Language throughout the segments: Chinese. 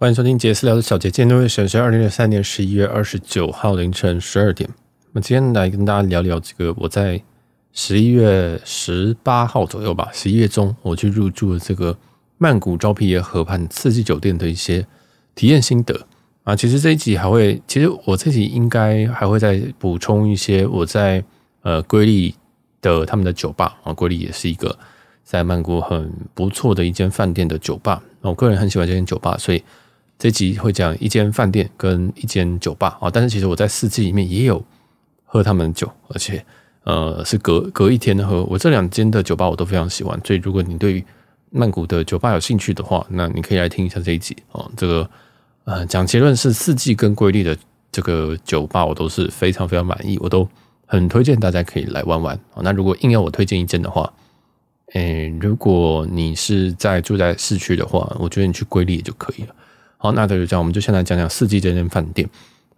欢迎收听杰斯聊的小杰，今天都会选择二零二三年十一月二十九号凌晨十二点。那今天来跟大家聊聊这个我在十一月十八号左右吧，十一月中我去入住了这个曼谷昭披耶河畔四季酒店的一些体验心得啊。其实这一集还会，其实我这集应该还会再补充一些我在呃瑰丽的他们的酒吧啊，瑰丽也是一个在曼谷很不错的一间饭店的酒吧。我个人很喜欢这间酒吧，所以。这集会讲一间饭店跟一间酒吧啊，但是其实我在四季里面也有喝他们的酒，而且呃是隔隔一天喝。我这两间的酒吧我都非常喜欢，所以如果你对于曼谷的酒吧有兴趣的话，那你可以来听一下这一集啊。这个呃讲结论是四季跟瑰丽的这个酒吧我都是非常非常满意，我都很推荐大家可以来玩玩。那如果硬要我推荐一间的话，诶，如果你是在住在市区的话，我觉得你去瑰丽也就可以了。好，那就这样，我们就先来讲讲四季这间饭店。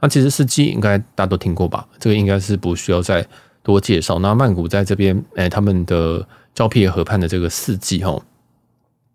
那其实四季应该大家都听过吧？这个应该是不需要再多介绍。那曼谷在这边，哎，他们的昭披耶河畔的这个四季，哈，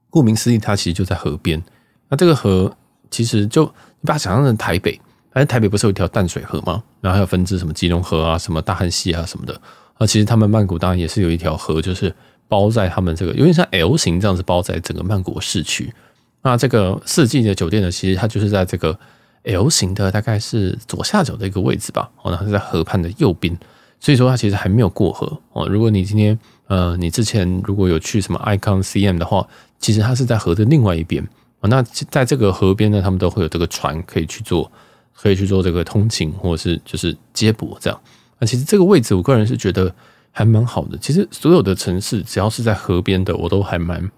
顾名思义，它其实就在河边。那这个河其实就你把它想象成台北，反正台北不是有一条淡水河吗？然后还有分支什么基隆河啊、什么大汉溪啊什么的。那其实他们曼谷当然也是有一条河，就是包在他们这个有点像 L 型这样子包在整个曼谷市区。那这个四季的酒店呢，其实它就是在这个 L 型的大概是左下角的一个位置吧。哦，那它是在河畔的右边，所以说它其实还没有过河哦。如果你今天呃，你之前如果有去什么 Icon CM 的话，其实它是在河的另外一边哦。那在这个河边呢，他们都会有这个船可以去做，可以去做这个通勤或者是就是接驳这样。那其实这个位置，我个人是觉得还蛮好的。其实所有的城市只要是在河边的，我都还蛮。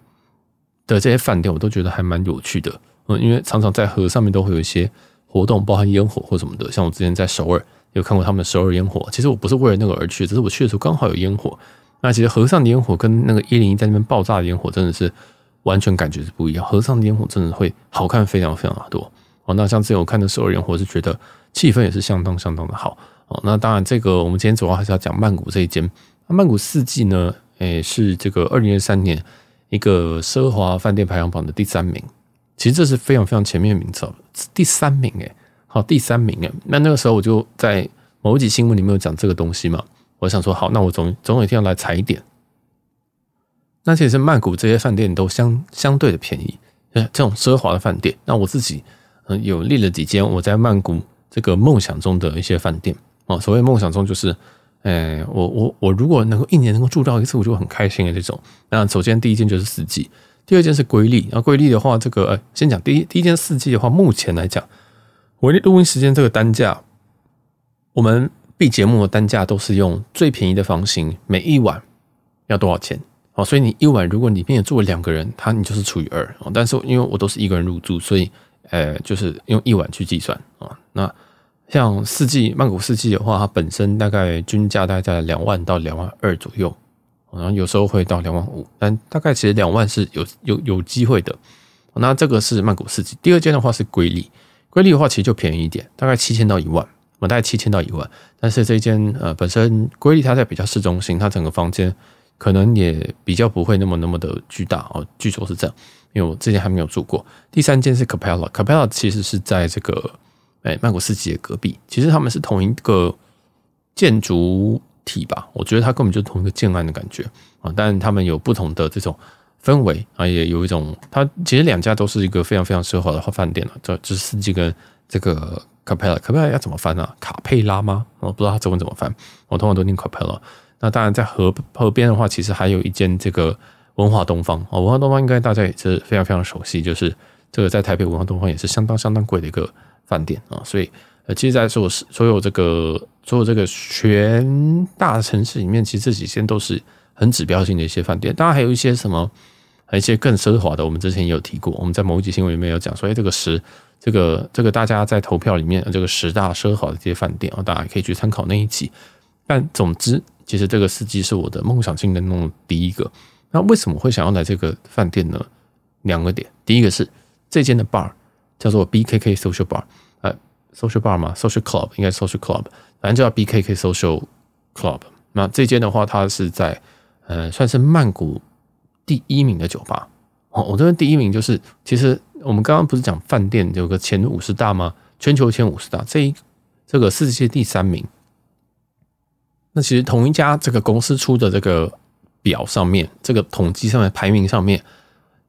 的这些饭店我都觉得还蛮有趣的，嗯，因为常常在河上面都会有一些活动，包含烟火或什么的。像我之前在首尔有看过他们的首尔烟火，其实我不是为了那个而去，只是我去的时候刚好有烟火。那其实河上的烟火跟那个一零一在那边爆炸的烟火真的是完全感觉是不一样。河上的烟火真的会好看非常非常的多哦。那像之前我看的首尔烟火是觉得气氛也是相当相当的好哦。那当然这个我们今天主要还是要讲曼谷这一间。那曼谷四季呢，诶，是这个二零二三年。一个奢华饭店排行榜的第三名，其实这是非常非常前面的名次，第三名诶，好，第三名诶。那那个时候我就在某几新闻里面有讲这个东西嘛，我想说好，那我总总有一天要来踩一点。那其实曼谷这些饭店都相相对的便宜，这种奢华的饭店，那我自己嗯有列了几间我在曼谷这个梦想中的一些饭店哦，所谓梦想中就是。哎，我我我如果能够一年能够住到一次，我就很开心的这种。那首先第一件就是四季，第二件是瑰丽。那瑰丽的话，这个呃，先讲第一第一件四季的话，目前来讲，我录音时间这个单价，我们 B 节目的单价都是用最便宜的房型，每一晚要多少钱？哦，所以你一晚如果里面住了两个人，他你就是除以二。哦，但是因为我都是一个人入住，所以呃，就是用一晚去计算啊。那像四季曼谷四季的话，它本身大概均价大概在两万到两万二左右，然后有时候会到两万五，但大概其实两万是有有有机会的。那这个是曼谷四季。第二间的话是瑰丽，瑰丽的话其实就便宜一点，大概七千到一万，我大概七千到一万。但是这间呃本身瑰丽它在比较市中心，它整个房间可能也比较不会那么那么的巨大哦，据说是这样，因为我之前还没有住过。第三间是 Capella，Capella 其实是在这个。哎，曼谷四季的隔壁，其实他们是同一个建筑体吧？我觉得它根本就同一个建案的感觉啊，但他们有不同的这种氛围啊，也有一种，它其实两家都是一个非常非常奢华的饭店了。这这四季跟这个卡佩拉，卡佩拉要怎么翻啊？卡佩拉吗？我不知道它中文怎么翻，我通常都念卡佩拉。那当然，在河河边的话，其实还有一间这个文华东方啊，文华东方应该大家也是非常非常熟悉，就是这个在台北文华东方也是相当相当贵的一个。饭店啊，所以呃，其实，在所有所有这个所有这个全大城市里面，其实这几间都是很指标性的一些饭店。当然，还有一些什么，还有一些更奢华的，我们之前也有提过。我们在某一集新闻里面有讲说，哎，这个十，这个这个大家在投票里面，这个十大奢华的这些饭店啊，大家可以去参考那一集。但总之，其实这个四季是我的梦想清单中的第一个。那为什么会想要来这个饭店呢？两个点，第一个是这间的 bar。叫做 BKK Social Bar，呃，Social Bar 嘛，Social Club 应该 Social Club，反正叫 BKK Social Club。那这间的话，它是在呃，算是曼谷第一名的酒吧。哦，我这边第一名就是，其实我们刚刚不是讲饭店有个前五十大吗？全球前五十大，这一这个世界第三名。那其实同一家这个公司出的这个表上面，这个统计上面排名上面，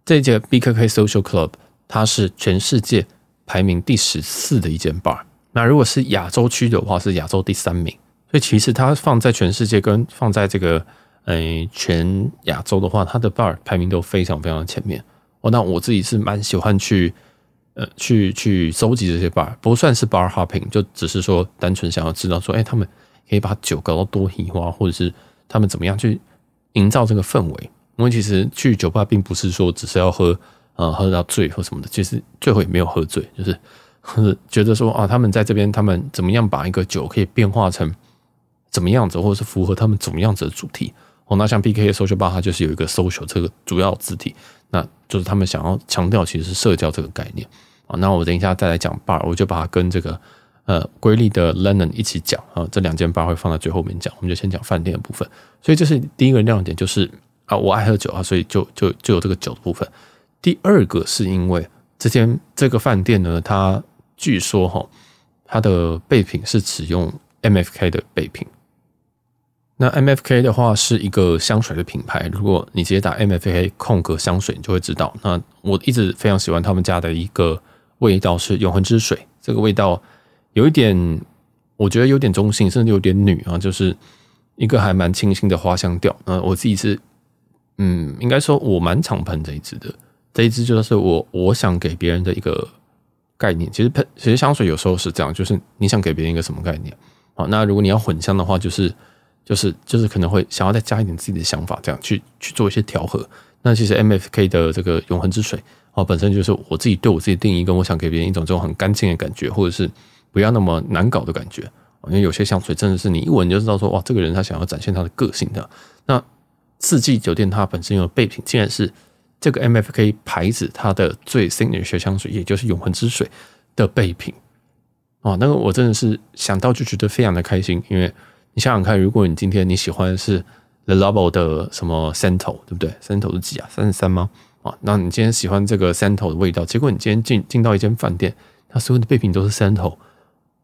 这间 BKK Social Club 它是全世界排名第十四的一间 bar。那如果是亚洲区的话，是亚洲第三名。所以其实它放在全世界跟放在这个诶全亚洲的话，它的 bar 排名都非常非常的前面。哦，那我自己是蛮喜欢去呃去去收集这些 bar，不算是 bar hopping，就只是说单纯想要知道说，哎，他们可以把酒搞到多喜花，或者是他们怎么样去营造这个氛围。因为其实去酒吧并不是说只是要喝呃喝到醉或什么的，其实最后也没有喝醉，就是或 者觉得说啊，他们在这边他们怎么样把一个酒可以变化成。怎么样子，或者是符合他们怎么样子的主题哦？那像 BKK Social Bar，它就是有一个 social 这个主要字体，那就是他们想要强调其实是社交这个概念啊。那我等一下再来讲 bar，我就把它跟这个呃瑰丽的 Lennon 一起讲啊。这两间 bar 会放在最后面讲，我们就先讲饭店的部分。所以这是第一个亮点，就是啊，我爱喝酒啊，所以就就就有这个酒的部分。第二个是因为这间这个饭店呢，它据说哈，它的备品是使用 MFK 的备品。那 MFK 的话是一个香水的品牌，如果你直接打 MFK 空格香水，你就会知道。那我一直非常喜欢他们家的一个味道是永恒之水，这个味道有一点，我觉得有点中性，甚至有点女啊，就是一个还蛮清新的花香调。那我自己是，嗯，应该说我蛮常喷这一支的，这一支就是我我想给别人的一个概念。其实喷，其实香水有时候是这样，就是你想给别人一个什么概念？好，那如果你要混香的话，就是。就是就是可能会想要再加一点自己的想法，这样去去做一些调和。那其实 MFK 的这个永恒之水哦，本身就是我自己对我自己定义，跟我想给别人一种这种很干净的感觉，或者是不要那么难搞的感觉。因为有些香水真的是你一闻就知道说哇，这个人他想要展现他的个性的。那四季酒店它本身有备品，竟然是这个 MFK 牌子它的最 signature 香水，也就是永恒之水的备品哦。那个我真的是想到就觉得非常的开心，因为。你想想看，如果你今天你喜欢的是 Le Labo 的什么 Santal，对不对？Santal 是几啊？三十三吗？啊，那你今天喜欢这个 Santal 的味道，结果你今天进进到一间饭店，它所有的备品都是 Santal，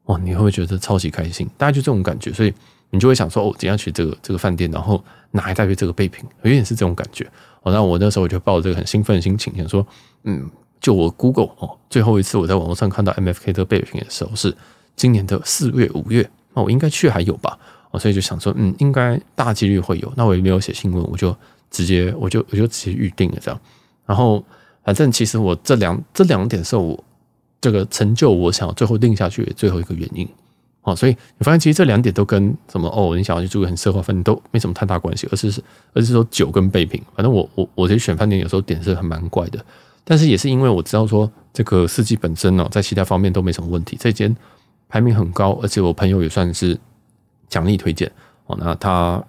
哇，你会不会觉得超级开心？大概就这种感觉，所以你就会想说，哦，怎样去这个这个饭店，然后拿一大堆这个备品，有点是这种感觉。哦，那我那时候我就抱着这个很兴奋的心情，想说，嗯，就我 Google 哦，最后一次我在网络上看到 MFK 的备品的时候是今年的四月五月，那我应该去还有吧。哦所以就想说，嗯，应该大几率会有。那我也没有写新闻，我就直接，我就我就直接预定了这样。然后，反正其实我这两这两点是我这个成就我想要最后定下去的最后一个原因。哦，所以你发现其实这两点都跟什么哦，你想要去住个很奢华饭店都没什么太大关系，而是是而是说酒跟备品。反正我我我其实选饭店有时候点是很蛮怪的，但是也是因为我知道说这个四季本身呢，在其他方面都没什么问题。这间排名很高，而且我朋友也算是。强力推荐哦，那他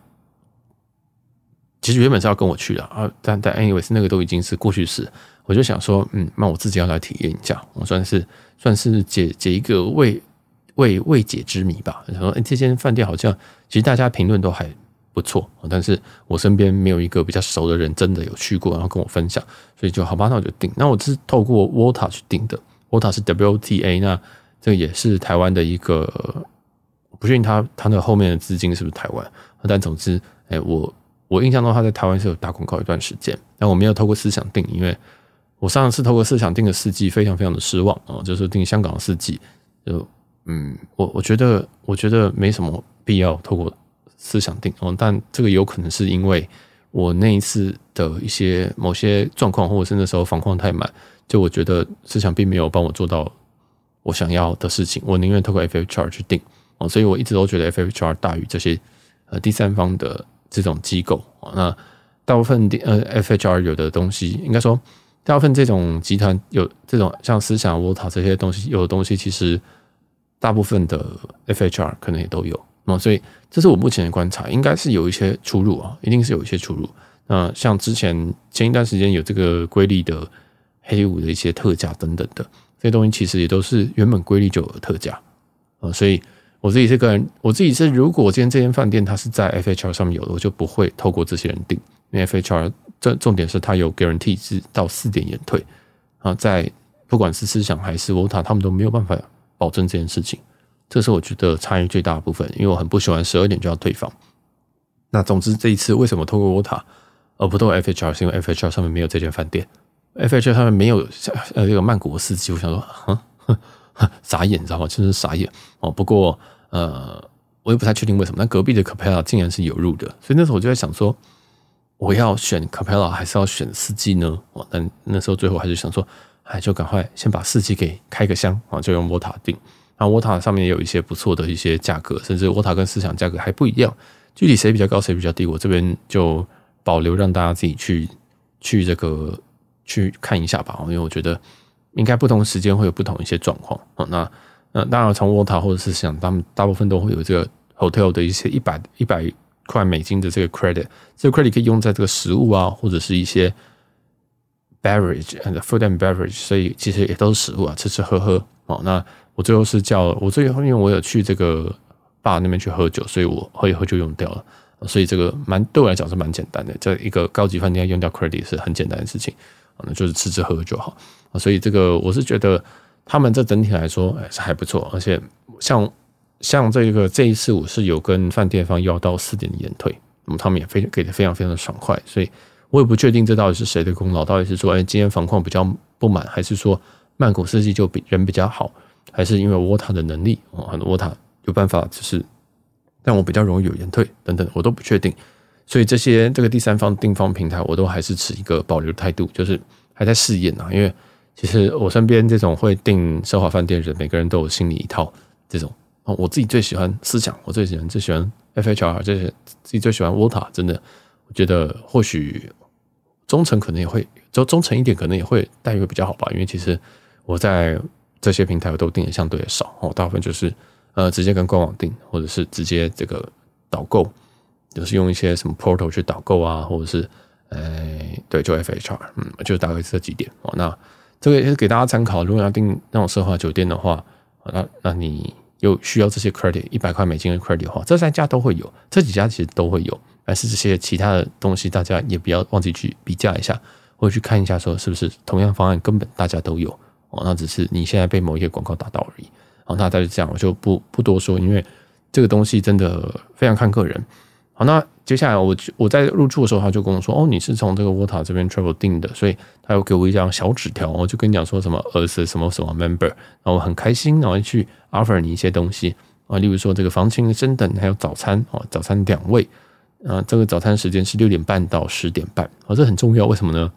其实原本是要跟我去的啊，但但 anyways 那个都已经是过去式。我就想说，嗯，那我自己要来体验一下，我算是算是解解一个未未未解之谜吧。想说，哎，这间饭店好像其实大家评论都还不错，但是我身边没有一个比较熟的人真的有去过，然后跟我分享，所以就好吧，那我就订。那我是透过 Wota 去订的，Wota 是 WTA，那这个也是台湾的一个。不确定他他那后面的资金是不是台湾，但总之，哎，我我印象中他在台湾是有打广告一段时间，但我没有透过思想订，因为我上次透过思想订的四季非常非常的失望啊，就是订香港的四季，就嗯，我我觉得我觉得没什么必要透过思想定哦，但这个有可能是因为我那一次的一些某些状况，或者是那时候房况太满，就我觉得思想并没有帮我做到我想要的事情，我宁愿透过 FHR 去定。哦，所以我一直都觉得 FHR 大于这些呃第三方的这种机构。那大部分呃 FHR 有的东西，应该说大部分这种集团有这种像思想、Wota 这些东西，有的东西其实大部分的 FHR 可能也都有。那所以这是我目前的观察，应该是有一些出入啊，一定是有一些出入。那像之前前一段时间有这个瑰丽的黑五的一些特价等等的这些东西，其实也都是原本瑰丽就有特价啊，所以。我自己这个人，我自己是，如果今天这间饭店它是在 FHR 上面有的，我就不会透过这些人订，因为 FHR 重重点是它有 guarantee 是到四点延退啊，在不管是思想还是 VOTA，他们都没有办法保证这件事情。这是我觉得差异最大的部分，因为我很不喜欢十二点就要退房。那总之这一次为什么透过 OTA 而不透过 FHR？是因为 FHR 上面没有这间饭店，FHR 上面没有呃这个曼谷的司机。我想说，哼哼，傻眼，你知道吗？真是傻眼哦。不过呃，我也不太确定为什么，但隔壁的 Capella 竟然是有入的，所以那时候我就在想说，我要选 Capella 还是要选司机呢？哦，但那时候最后还是想说，哎，就赶快先把四季给开个箱啊，就用沃塔定。那 Volta 上面也有一些不错的一些价格，甚至沃塔跟思想价格还不一样，具体谁比较高谁比较低，我这边就保留让大家自己去去这个去看一下吧。因为我觉得应该不同时间会有不同一些状况啊。那那当然从沃塔或者是想，他们大部分都会有这个 hotel 的一些一百一百块美金的这个 credit，这个 credit 可以用在这个食物啊，或者是一些 beverage and food and beverage，所以其实也都是食物啊，吃吃喝喝哦。那我最后是叫我最后，因为我有去这个爸那边去喝酒，所以我喝一喝就用掉了。所以这个蛮对我来讲是蛮简单的，在一个高级饭店用掉 credit 是很简单的事情，那就是吃吃喝喝就好。所以这个我是觉得他们这整体来说还是还不错，而且像像这个这一次我是有跟饭店方要到四点的延退，那么他们也非给的非常非常的爽快，所以我也不确定这到底是谁的功劳，到底是说哎今天房况比较不满，还是说曼谷四季就比人比较好。还是因为沃塔的能力哦，很多 Volta 有办法，就是但我比较容易有延退等等，我都不确定。所以这些这个第三方订房平台，我都还是持一个保留态度，就是还在试验啊。因为其实我身边这种会订奢华饭店的人，每个人都有心里一套这种哦。我自己最喜欢思想，我最喜欢最喜欢 FHR，这些自己最喜欢沃塔真的，我觉得或许中层可能也会，就中层一点可能也会待遇会比较好吧。因为其实我在。这些平台我都订的相对的少哦，大部分就是呃直接跟官网订，或者是直接这个导购，就是用一些什么 portal 去导购啊，或者是呃对，就 FHR，嗯，就大概这几点哦。那这个也是给大家参考，如果要订那种奢华酒店的话，那那你又需要这些 credit 一百块美金的 credit 的话，这三家都会有，这几家其实都会有，但是这些其他的东西大家也不要忘记去比价一下，或者去看一下，说是不是同样方案根本大家都有。哦，那只是你现在被某一个广告打到而已。好，那大概是这样，我就不不多说，因为这个东西真的非常看个人。好，那接下来我我在入住的时候，他就跟我说：“哦，你是从这个 Volta 这边 travel 订的，所以他又给我一张小纸条，我就跟你讲说什么 as 什么什么 member，然后我很开心，然后去 offer 你一些东西啊，例如说这个房型升等，还有早餐哦，早餐两位啊，这个早餐时间是六点半到十点半，哦，这很重要，为什么呢？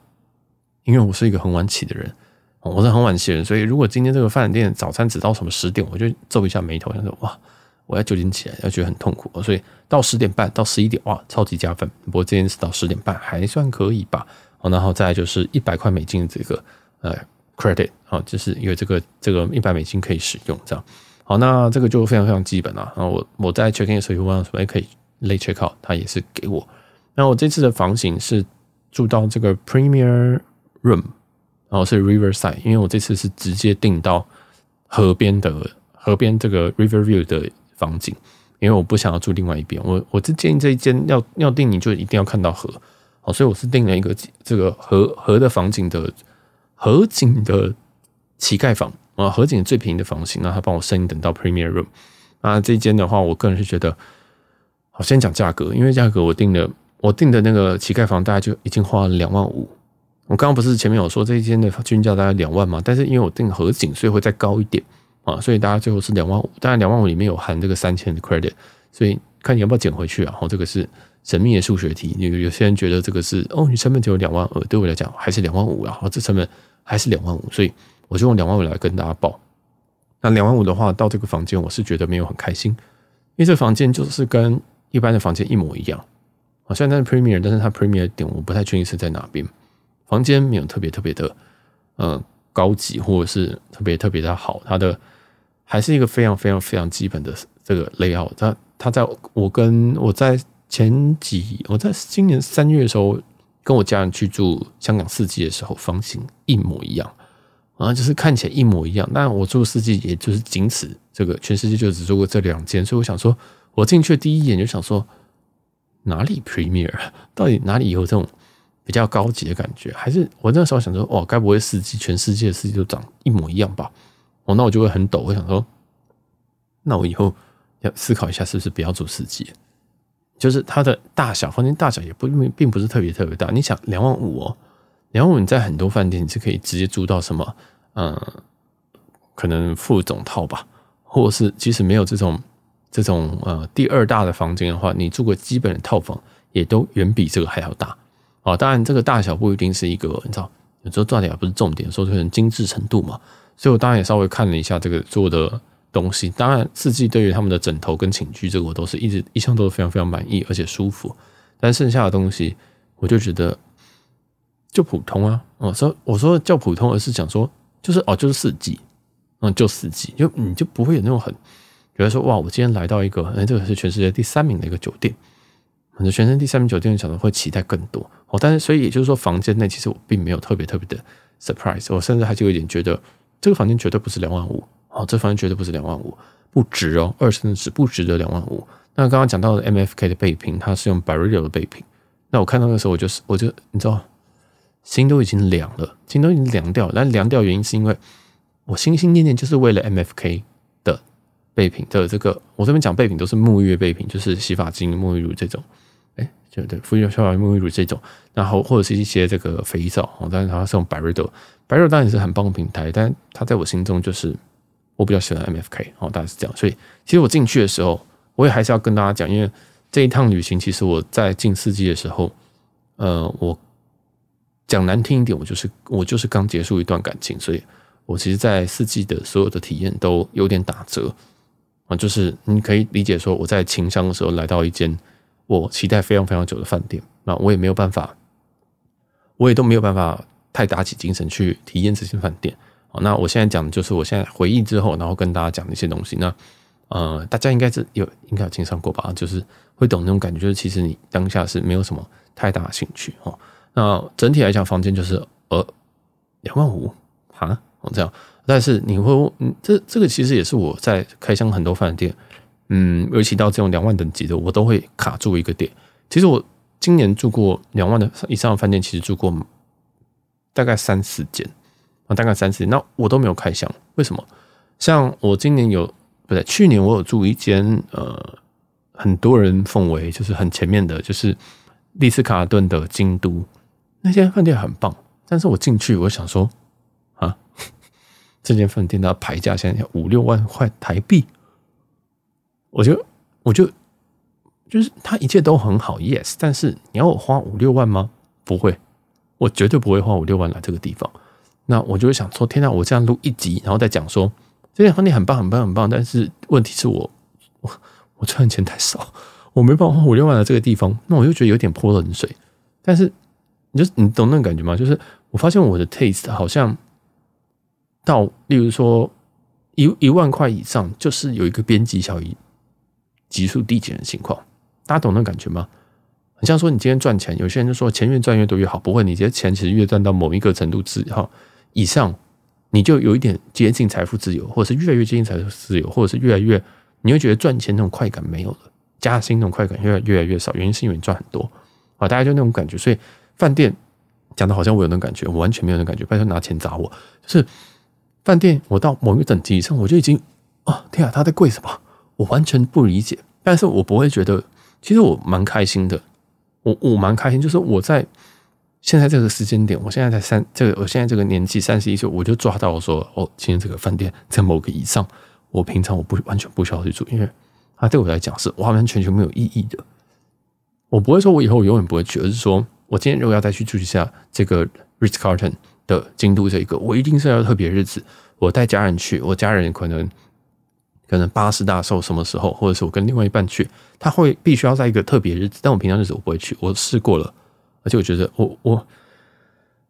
因为我是一个很晚起的人。”我是很晚起的人，所以如果今天这个饭店早餐只到什么十点，我就皱一下眉头，想说哇，我要九点起来，要觉得很痛苦。所以到十点半到十一点，哇，超级加分。不过今天是到十点半，还算可以吧。好然后再就是一百块美金的这个呃 credit 啊，就是因为这个这个一百美金可以使用这样。好，那这个就非常非常基本了。然后我我在 check in 的时候问说，哎，可以 late check out，他也是给我。那我这次的房型是住到这个 Premier Room。然后是 Riverside，因为我这次是直接订到河边的河边这个 River View 的房景，因为我不想要住另外一边。我我是建议这一间要要订，你就一定要看到河。好，所以我是订了一个这个河河的房景的河景的乞丐房啊，河景最便宜的房型，那他帮我升等到 Premier Room。那这一间的话，我个人是觉得，我，先讲价格，因为价格我订的我订的那个乞丐房大概就已经花了两万五。我刚刚不是前面有说这一间的均价大概两万嘛？但是因为我订河景，所以会再高一点啊，所以大家最后是两万五。当然两万五里面有含这个三千的 credit，所以看你要不要减回去啊。然后这个是神秘的数学题。有有些人觉得这个是哦，你成本只有两万二，对我来讲还是两万五啊。然后这成本还是两万五，所以我就用两万五来跟大家报。那两万五的话，到这个房间我是觉得没有很开心，因为这房间就是跟一般的房间一模一样。啊，虽然它是 Premier，但是它 Premier 点我不太确定是在哪边。房间没有特别特别的，呃，高级或者是特别特别的好，它的还是一个非常非常非常基本的这个 layout。它它在我跟我在前几我在今年三月的时候跟我家人去住香港四季的时候，房型一模一样啊，就是看起来一模一样。但我住四季也就是仅此这个全世界就只住过这两间，所以我想说，我进去第一眼就想说哪里 Premier，到底哪里有这种？比较高级的感觉，还是我那时候想说，哦，该不会四季全世界的四季都长一模一样吧？哦，那我就会很抖。我想说，那我以后要思考一下，是不是不要住四季？就是它的大小，房间大小也不并不是特别特别大。你想两万五哦，两万五你在很多饭店你是可以直接住到什么？嗯，可能副总套吧，或者是即使没有这种这种呃第二大的房间的话，你住个基本的套房也都远比这个还要大。哦，当然这个大小不一定是一个，你知道，有时候重点不是重点，说这个精致程度嘛。所以我当然也稍微看了一下这个做的东西。当然，四季对于他们的枕头跟寝具，这个我都是一直一向都是非常非常满意，而且舒服。但剩下的东西，我就觉得就普通啊。我说我说叫普通，而是讲说就是哦，就是四季，嗯，就四季，就你就不会有那种很觉得说哇，我今天来到一个哎，这个是全世界第三名的一个酒店。可能全身第三名酒店，想说会期待更多哦，但是所以也就是说，房间内其实我并没有特别特别的 surprise，我甚至还是有点觉得这个房间绝对不是两万五哦，这房间绝对不是两万五，不值哦，二甚至不值得两万五。那刚刚讲到的 MFK 的备品，它是用 Byredo 的备品，那我看到的时候，我就是我就你知道，心都已经凉了，心都已经凉掉了。但凉掉原因是因为我心心念念就是为了 MFK。备品的这个，我这边讲备品都是沐浴备品，就是洗发精、沐浴乳这种，哎，就对，敷用洗发沐浴乳这种，然后或者是一些这个肥皂，但是它是用 Byredo，Byredo 当然也是很棒的平台，但它在我心中就是我比较喜欢 MFK，哦，大概是这样，所以其实我进去的时候，我也还是要跟大家讲，因为这一趟旅行，其实我在进四季的时候，呃，我讲难听一点，我就是我就是刚结束一段感情，所以我其实，在四季的所有的体验都有点打折。啊，就是你可以理解说，我在情商的时候来到一间我期待非常非常久的饭店，那我也没有办法，我也都没有办法太打起精神去体验这间饭店。好，那我现在讲的就是我现在回忆之后，然后跟大家讲的一些东西。那呃，大家应该是有应该有经商过吧？就是会懂那种感觉，就是其实你当下是没有什么太大的兴趣哦。那整体来讲，房间就是呃两万五啊，这样。但是你会，嗯，这这个其实也是我在开箱很多饭店，嗯，尤其到这种两万等级的，我都会卡住一个点。其实我今年住过两万的以上的饭店，其实住过大概三四间啊，大概三四间，那我都没有开箱，为什么？像我今年有不对，去年我有住一间，呃，很多人奉为就是很前面的，就是丽思卡尔顿的京都那间饭店很棒，但是我进去我想说啊。这间饭店的牌价现在要五六万块台币，我就我就就是它一切都很好，yes，但是你要我花五六万吗？不会，我绝对不会花五六万来这个地方。那我就会想说，天哪，我这样录一集，然后再讲说这间饭店很棒，很棒，很棒，但是问题是我我我赚钱太少，我没办法花五六万来这个地方，那我就觉得有点泼冷水。但是你就你懂那种感觉吗？就是我发现我的 taste 好像。到，例如说一一万块以上，就是有一个边际效益急速递减的情况，大家懂那感觉吗？很像说你今天赚钱，有些人就说钱越赚越多越好，不会，你这些钱其实越赚到某一个程度之后以上，你就有一点接近财富自由，或者是越来越接近财富自由，或者是越来越你会觉得赚钱那种快感没有了，加薪那种快感越来越来越少，原因是因为你赚很多啊，大家就那种感觉，所以饭店讲的好像我有那种感觉，我完全没有那种感觉，拜托拿钱砸我，就是。饭店，我到某一个等级以上，我就已经啊，天啊，他在贵什么？我完全不理解。但是我不会觉得，其实我蛮开心的。我我蛮开心，就是我在现在这个时间点，我现在才三这个，我现在这个年纪三十一岁，我就抓到我说，哦，今天这个饭店在某个以上，我平常我不完全不需要去住，因为它对我来讲是完完全全没有意义的。我不会说我以后永远不会去，而是说我今天如果要再去住一下这个 Ritz Carlton。的京都这一个，我一定是要特别日子，我带家人去，我家人可能可能八十大寿什么时候，或者是我跟另外一半去，他会必须要在一个特别日子，但我平常日子我不会去，我试过了，而且我觉得我我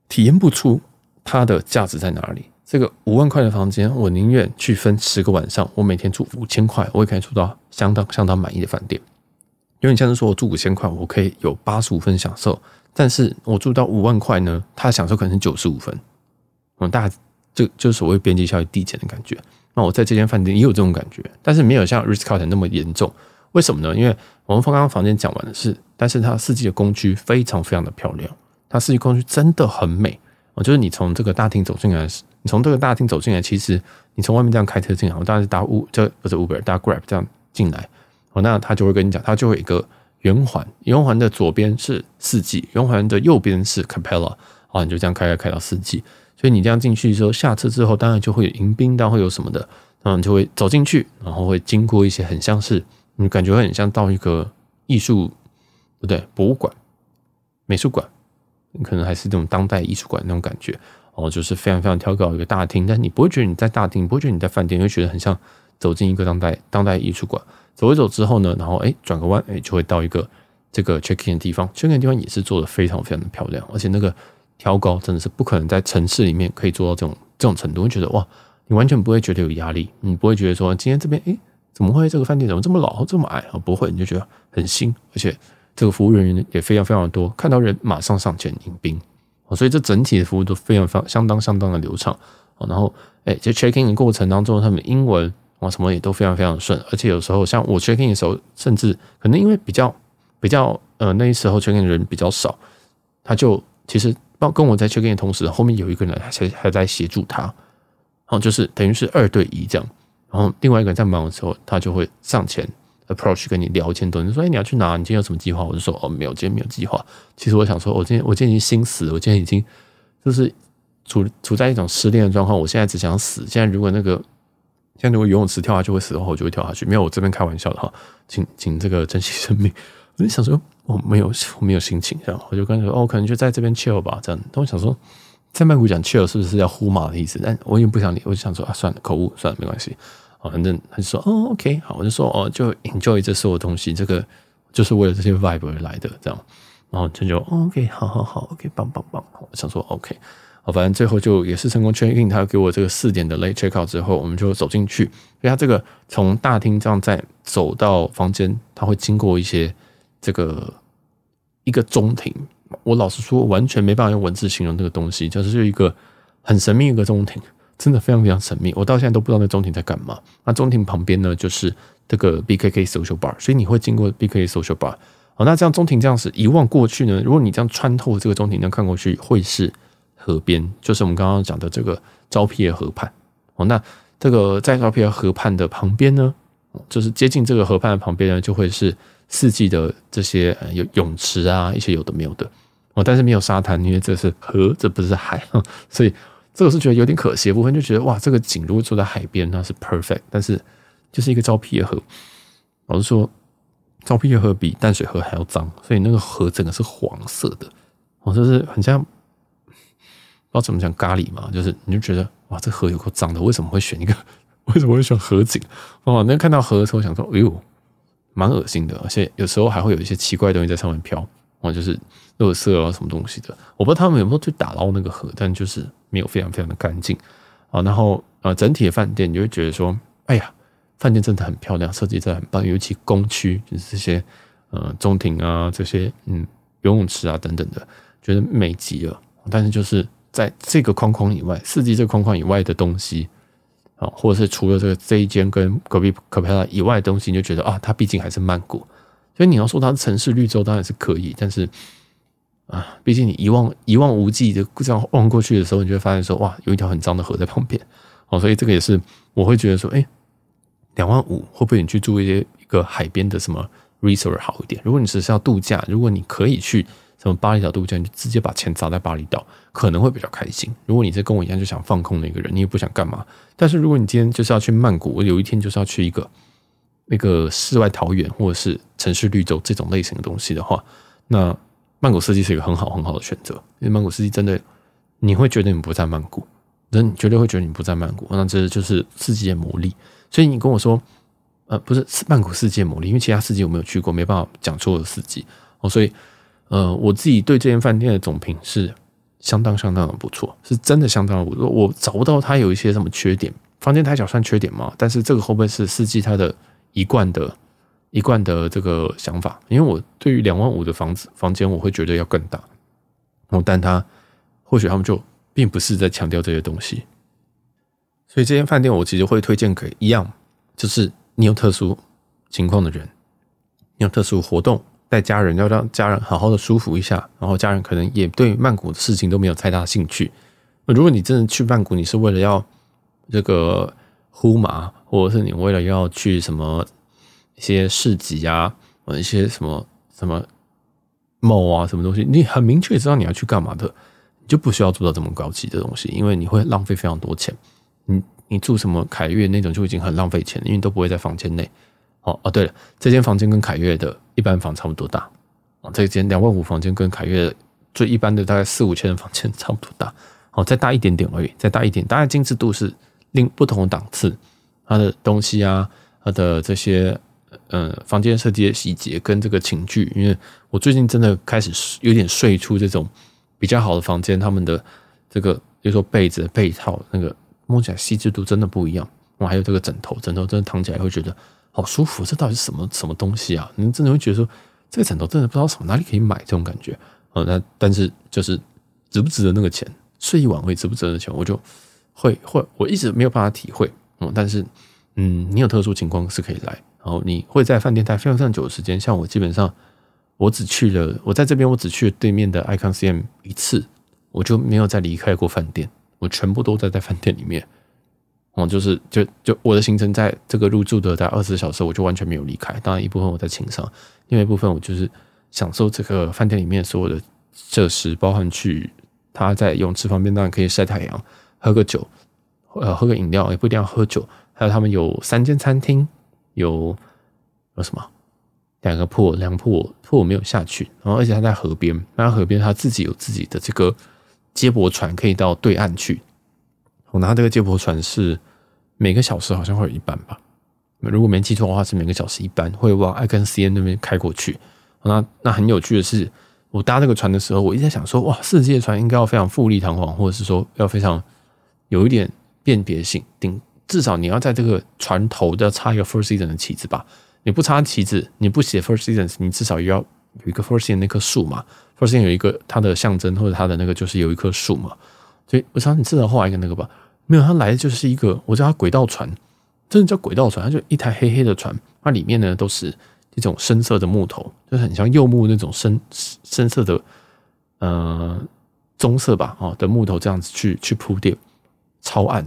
体验不出它的价值在哪里。这个五万块的房间，我宁愿去分十个晚上，我每天住五千块，我也可以住到相当相当满意的饭店。因为你像是说我住五千块，我可以有八十五分享受。但是我住到五万块呢，他享受可能是九十五分，嗯，大家就就所谓边际效益递减的感觉。那我在这间饭店也有这种感觉，但是没有像 Ritz-Carlton 那么严重。为什么呢？因为我们刚刚房间讲完的是，但是它四季的公区非常非常的漂亮，它四季空区真的很美哦。就是你从这个大厅走进来，你从这个大厅走进来，其实你从外面这样开车进来，我当然是搭 U，这不是 Uber，搭 Grab 这样进来哦。那他就会跟你讲，他就会有一个圆环，圆环的左边是四季，圆环的右边是 Capella 啊，你就这样开开开到四季。所以你这样进去之后，下车之后，当然就会有迎宾，当然会有什么的，然就会走进去，然后会经过一些很像是你感觉会很像到一个艺术，不对，博物馆、美术馆，可能还是这种当代艺术馆那种感觉哦，就是非常非常挑高一个大厅，但你不会觉得你在大厅，不会觉得你在饭店，你会觉得很像走进一个当代当代艺术馆。走一走之后呢，然后哎转个弯，哎就会到一个这个 check in 的地方，check in 的地方也是做的非常非常的漂亮，而且那个。挑高真的是不可能在城市里面可以做到这种这种程度，会觉得哇，你完全不会觉得有压力，你不会觉得说今天这边诶怎么会这个饭店怎么这么老这么矮啊？不会，你就觉得很新，而且这个服务人员也非常非常的多，看到人马上上前迎宾，所以这整体的服务都非常非常相当相当的流畅。然后诶在 check in 的过程当中，他们英文啊什么也都非常非常顺，而且有时候像我 check in 的时候，甚至可能因为比较比较呃那时候 check in 的人比较少，他就其实。跟我在 check in 的同时，后面有一个人还还在协助他，然后就是等于是二对一这样。然后另外一个人在忙的时候，他就会上前 approach 跟你聊天，多人说：“哎，你要去哪？你今天有什么计划？”我就说：“哦，没有，今天没有计划。”其实我想说，我今天我今天已经心死了，我今天已经就是处处在一种失恋的状况。我现在只想死。现在如果那个现在如果游泳池跳下去会死的话，我就会跳下去。没有，我这边开玩笑的哈，请请这个珍惜生命。我就想说，我没有，我没有心情，这样我就跟他说，哦，可能就在这边 chill 吧，这样。但我想说，在曼谷讲 chill 是不是要呼麻的意思？但我已经不想理，我就想说啊，算了，口误，算了，没关系。哦，反正他就说，哦，OK，好，我就说，哦，就 enjoy 这所有东西，这个就是为了这些 vibe 而来的，这样。然后他就，，OK，好好好，OK，棒棒棒。我想说，OK，好，反正最后就也是成功确认他给我这个四点的 late check out 之后，我们就走进去。因为他这个从大厅这样再走到房间，他会经过一些。这个一个中庭，我老实说，完全没办法用文字形容这个东西，就是一个很神秘一个中庭，真的非常非常神秘。我到现在都不知道那中庭在干嘛。那中庭旁边呢，就是这个 BKK Social Bar，所以你会经过 BKK Social Bar。好，那这样中庭这样子一望过去呢，如果你这样穿透这个中庭，这样看过去会是河边，就是我们刚刚讲的这个昭披耶河畔。哦，那这个在昭披耶河畔的旁边呢，就是接近这个河畔的旁边呢，就会是。四季的这些有泳池啊，一些有的没有的哦，但是没有沙滩，因为这是河，这不是海，所以这个是觉得有点可惜的部分，就觉得哇，这个景如果坐在海边那是 perfect，但是就是一个昭披耶河，老实说，昭披耶河比淡水河还要脏，所以那个河整个是黄色的，哦，就是很像不知道怎么讲咖喱嘛，就是你就觉得哇，这河有够脏的，为什么会选一个？为什么会选河景？哦，那看到河的时候想说，哎呦。蛮恶心的，而且有时候还会有一些奇怪的东西在上面飘，哦，就是垃圾啊什么东西的。我不知道他们有没有去打捞那个河，但就是没有非常非常的干净啊。然后呃，整体的饭店你就会觉得说，哎呀，饭店真的很漂亮，设计真的很棒，尤其公区就是这些呃中庭啊，这些嗯游泳池啊等等的，觉得美极了。但是就是在这个框框以外，四季这个框框以外的东西。啊，或者是除了这个这一间跟隔壁 Capella 以外的东西，你就觉得啊，它毕竟还是曼谷，所以你要说它是城市绿洲当然是可以，但是啊，毕竟你一望一望无际的这样望过去的时候，你就会发现说哇，有一条很脏的河在旁边，哦，所以这个也是我会觉得说，哎，两万五会不会你去住一些一个海边的什么 resort 好一点？如果你只是要度假，如果你可以去。什么巴厘岛度假，你就直接把钱砸在巴厘岛，可能会比较开心。如果你是跟我一样就想放空的一个人，你也不想干嘛。但是如果你今天就是要去曼谷，我有一天就是要去一个那个世外桃源或者是城市绿洲这种类型的东西的话，那曼谷四季是一个很好很好的选择。因为曼谷四季真的，你会觉得你不在曼谷，人绝对会觉得你不在曼谷。那这就是四季的魔力。所以你跟我说，呃，不是曼谷四季魔力，因为其他四季我没有去过，没办法讲出的四季哦，所以。呃，我自己对这间饭店的总评是相当相当的不错，是真的相当的不错。我找不到它有一些什么缺点，房间太小算缺点吗？但是这个会不会是四季它的一贯的、一贯的这个想法？因为我对于两万五的房子房间，我会觉得要更大。哦，但他或许他们就并不是在强调这些东西，所以这间饭店我其实会推荐给一样，就是你有特殊情况的人，你有特殊活动。带家人，要让家人好好的舒服一下，然后家人可能也对曼谷的事情都没有太大兴趣。如果你真的去曼谷，你是为了要这个呼麻，或者是你为了要去什么一些市集啊，或者一些什么什么某啊，什么东西，你很明确知道你要去干嘛的，你就不需要做到这么高级的东西，因为你会浪费非常多钱。你你住什么凯悦那种就已经很浪费钱，因为都不会在房间内。哦哦，对了，这间房间跟凯悦的一般房差不多大哦，这间两万五房间跟凯悦最一般的大概四五千的房间差不多大。哦，再大一点点而已，再大一点，当然精致度是另不同的档次。它的东西啊，它的这些呃房间设计的细节跟这个寝具，因为我最近真的开始有点睡出这种比较好的房间，他们的这个比如说被子被套那个摸起来细致度真的不一样。哇，还有这个枕头，枕头真的躺起来会觉得好舒服。这到底是什么什么东西啊？你真的会觉得说这个枕头真的不知道什么哪里可以买这种感觉。哦，那但是就是值不值得那个钱？睡一晚会值不值得钱，我就会会我一直没有办法体会，嗯，但是嗯，你有特殊情况是可以来，然后你会在饭店待非常非常久的时间，像我基本上我只去了，我在这边我只去了对面的 Icon CM 一次，我就没有再离开过饭店，我全部都在在饭店里面，就是就就我的行程在这个入住的在二十小时，我就完全没有离开，当然一部分我在情商，另外一部分我就是享受这个饭店里面所有的设施，包含去。他在泳池旁边，当然可以晒太阳、喝个酒，呃，喝个饮料，也不一定要喝酒。还有他们有三间餐厅，有有什么两个 pool，两个 pool，pool 没有下去。然后而且他在河边，那河边他自己有自己的这个接驳船，可以到对岸去。我拿这个接驳船是每个小时好像会有一班吧，如果没记错的话是每个小时一班，会往 Icon 那边开过去。那那很有趣的是。我搭那个船的时候，我一直在想说，哇，世界船应该要非常富丽堂皇，或者是说要非常有一点辨别性，顶至少你要在这个船头要插一个 First Season 的旗子吧？你不插旗子，你不写 First Season，你至少也要有一个 First Season 那棵树嘛 First Season 有一个它的象征，或者它的那个就是有一棵树嘛？所以我想你至少画一个那个吧。没有，它来的就是一个，我叫它轨道船，真的叫轨道船，它就一台黑黑的船，它里面呢都是。一种深色的木头，就是很像柚木那种深深色的，呃，棕色吧，哦的木头这样子去去铺垫，超暗，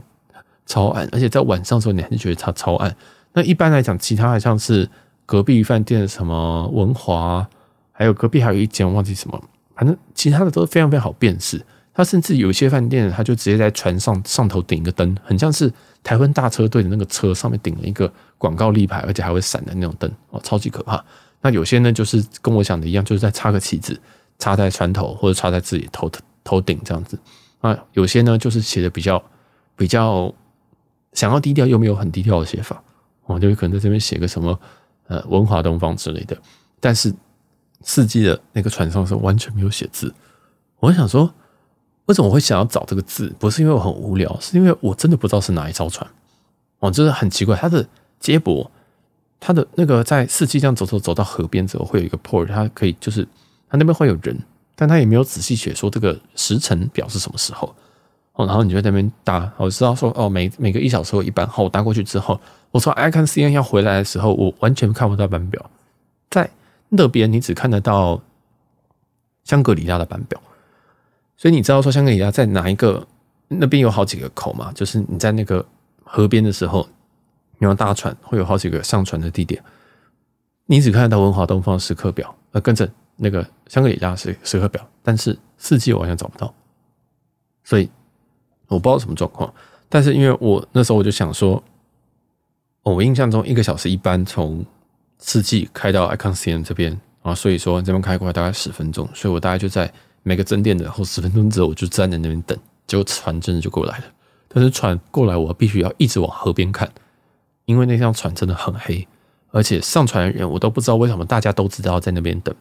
超暗，而且在晚上的时候你还是觉得它超暗。那一般来讲，其他的像是隔壁饭店什么文华，还有隔壁还有一间忘记什么，反正其他的都是非常非常好辨识。他甚至有些饭店，他就直接在船上上头顶一个灯，很像是台湾大车队的那个车上面顶了一个广告立牌，而且还会闪的那种灯哦，超级可怕。那有些呢，就是跟我想的一样，就是在插个旗子，插在船头或者插在自己头头顶这样子。啊，有些呢，就是写的比较比较想要低调又没有很低调的写法，哦，就可能在这边写个什么呃文华东方之类的。但是四季的那个船上是完全没有写字，我想说。为什么我会想要找这个字？不是因为我很无聊，是因为我真的不知道是哪一艘船。哦，就是很奇怪，它的接驳，它的那个在四季这样走走走到河边之后，会有一个 port，它可以就是它那边会有人，但它也没有仔细写说这个时辰表是什么时候。哦，然后你就在那边搭，我知道说哦，每每个一小时有一班。好，我搭过去之后，我从 Icon CN 要回来的时候，我完全看不到班表，在那边你只看得到香格里拉的班表。所以你知道说香格里拉在哪一个？那边有好几个口嘛，就是你在那个河边的时候，你要搭船会有好几个上船的地点。你只看得到文华东方时刻表，呃，跟着那个香格里拉时时刻表，但是四季我好像找不到。所以我不知道什么状况。但是因为我那时候我就想说，我印象中一个小时一班从四季开到 Icon CM 这边啊，所以说这边开过来大概十分钟，所以我大概就在。每个整点的后十分钟之后，我就站在那边等，结果船真的就过来了。但是船过来，我必须要一直往河边看，因为那艘船真的很黑，而且上船的人我都不知道为什么大家都知道在那边等。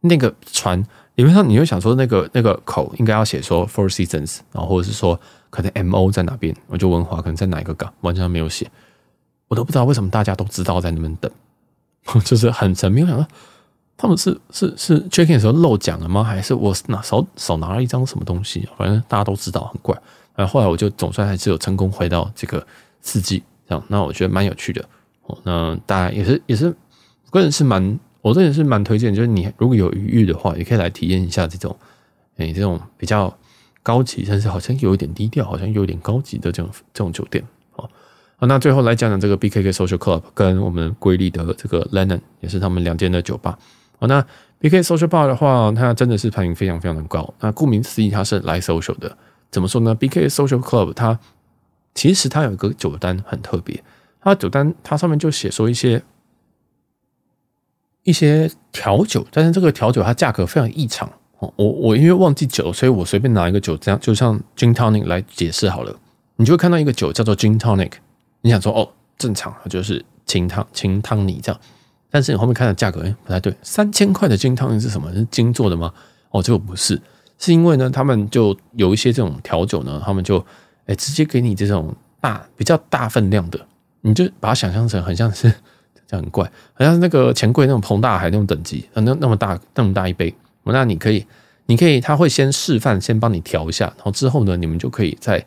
那个船理论上，你会想说那个那个口应该要写说 Four Seasons，然后或者是说可能 MO 在哪边，我就文华可能在哪一个港，完全没有写，我都不知道为什么大家都知道在那边等，就是很神秘，我想说。他们是是是 check in 的时候漏讲了吗？还是我拿手手拿了一张什么东西？反正大家都知道很怪。然后后来我就总算还是有成功回到这个四季这样，那我觉得蛮有趣的。哦，那大家也是也是，个人是蛮我真的是蛮推荐，就是你如果有余裕的话，也可以来体验一下这种，哎，这种比较高级，但是好像有一点低调，好像有点高级的这种这种酒店。好，那最后来讲讲这个 BKK Social Club 跟我们瑰丽的这个 Lennon 也是他们两间的酒吧。好，那 BK Social Bar 的话，它真的是排名非常非常的高。那顾名思义，它是来 social 的。怎么说呢？BK Social Club 它其实它有一个酒单很特别，它酒单它上面就写说一些。一些调酒，但是这个调酒它价格非常异常。我我因为忘记酒，所以我随便拿一个酒，这样就像 Gin Tonic 来解释好了。你就会看到一个酒叫做 Gin Tonic，你想说哦，正常就是清汤清汤尼这样。但是你后面看的价格哎不太对，三千块的金汤圆是什么？是金做的吗？哦，这个不是，是因为呢，他们就有一些这种调酒呢，他们就哎直接给你这种大比较大分量的，你就把它想象成很像是。这样很怪，好像那个钱柜那种彭大海那种等级，那那么大那么大一杯，那你可以，你可以，他会先示范，先帮你调一下，然后之后呢，你们就可以在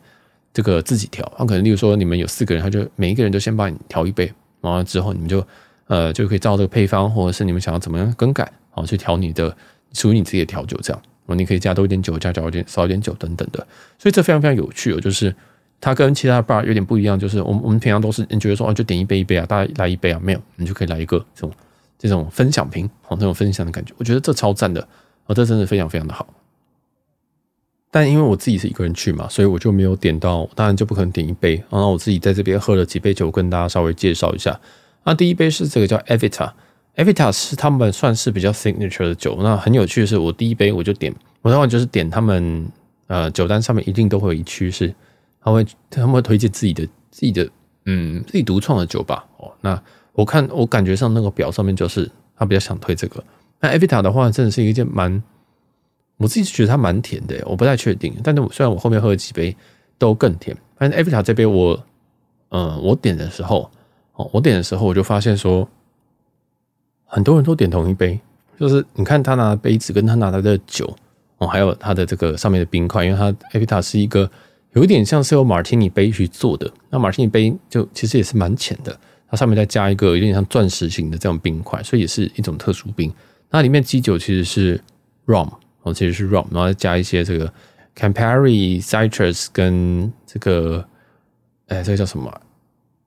这个自己调。他可能例如说你们有四个人，他就每一个人都先帮你调一杯，然后之后你们就呃就可以照这个配方，或者是你们想要怎么样更改，好去调你的属于你自己的调酒，这样，哦你可以加多一点酒，加少一点少一点酒等等的，所以这非常非常有趣哦，就是。它跟其他的 bar 有点不一样，就是我们我们平常都是你觉得说哦，就点一杯一杯啊，大家来一杯啊，没有，你就可以来一个这种这种分享瓶，哦，这种分享的感觉，我觉得这超赞的，哦，这真的非常非常的好。但因为我自己是一个人去嘛，所以我就没有点到，当然就不可能点一杯。然后我自己在这边喝了几杯酒，跟大家稍微介绍一下。那第一杯是这个叫 Evita，Evita 是他们算是比较 signature 的酒。那很有趣的是，我第一杯我就点，我当然就是点他们呃酒单上面一定都会有一区是。他会他们会推荐自己的自己的嗯自己独创的酒吧哦。那我看我感觉上那个表上面就是他比较想推这个。那 Evita 的话真的是一件蛮，我自己觉得它蛮甜的，我不太确定。但是虽然我后面喝了几杯都更甜，但是 Evita 这杯我嗯我点的时候哦，我点的时候我就发现说很多人都点同一杯，就是你看他拿的杯子跟他拿来的酒哦，还有他的这个上面的冰块，因为他 Evita 是一个。有一点像是用马提尼杯去做的，那马提尼杯就其实也是蛮浅的，它上面再加一个有点像钻石型的这种冰块，所以也是一种特殊冰。那里面基酒其实是 rum，哦，其实是 rum，然后再加一些这个 Campari Citrus 跟这个，哎，这个叫什么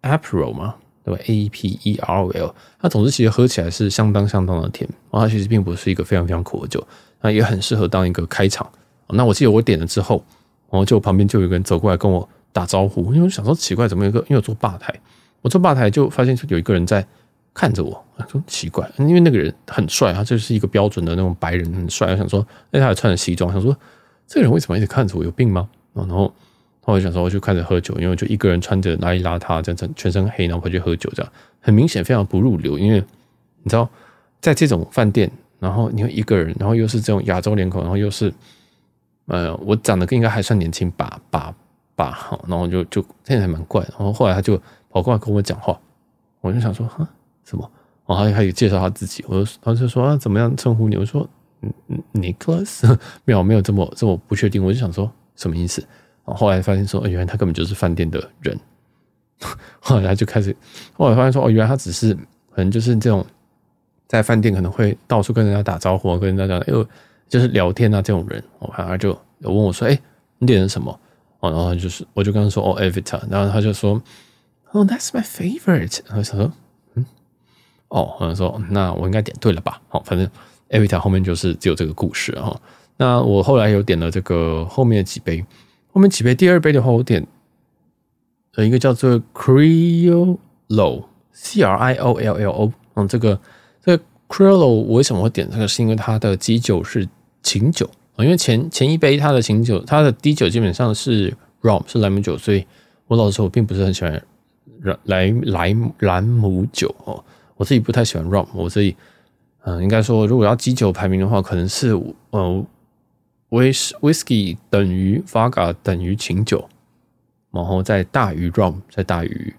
Aperol 吗？对吧 A P E R L，它总之其实喝起来是相当相当的甜，然后它其实并不是一个非常非常苦的酒，那也很适合当一个开场。那我记得我点了之后。然后就旁边就有个人走过来跟我打招呼，因为我想说奇怪，怎么有一个因为我坐吧台，我坐吧台就发现有一个人在看着我，说奇怪，因为那个人很帅，他就是一个标准的那种白人，很帅。我想说，哎，他还穿着西装，想说这个人为什么一直看着我，有病吗？然后，然后我就想说，我就开始喝酒，因为我就一个人穿着邋里邋遢，这样全身黑，然后回去喝酒，这样很明显非常不入流。因为你知道，在这种饭店，然后你会一个人，然后又是这种亚洲脸孔，然后又是。呃，我长得应该还算年轻吧吧吧，好，然后就就现在还蛮怪，然后后来他就跑过来跟我讲话，我就想说哈什么，然后他就介绍他自己，我就他就说啊怎么样称呼你，我说嗯嗯 Nicholas，没有没有这么这么不确定，我就想说什么意思，后来发现说，原来他根本就是饭店的人，后来就开始，后来发现说哦，原来他只是可能就是这种在饭店可能会到处跟人家打招呼，跟人家讲哎呦。就是聊天啊，这种人，我他就有问我说：“哎，你点的什么？”哦，然后就是我就跟他说：“哦，Evita。”然后他就说：“哦，That's my favorite。”然后想说：“嗯，哦。”然后说：“那我应该点对了吧？”好，反正 Evita 后面就是只有这个故事哈。那我后来有点了这个后面的几杯，后面几杯第二杯的话，我点呃一个叫做 Criollo，C R I O L L O。嗯，这个这个 Criollo 我为什么会点这个？是因为它的基酒是。琴酒啊，因为前前一杯它的琴酒，它的低酒基本上是 rum 是兰姆酒，所以我老实说，我并不是很喜欢兰莱莱兰姆酒哦，我自己不太喜欢 rum，我自己嗯，应该说如果要基酒排名的话，可能是呃威士 whisky 等于 vodka 等于琴酒，然后再大于 rum，再大于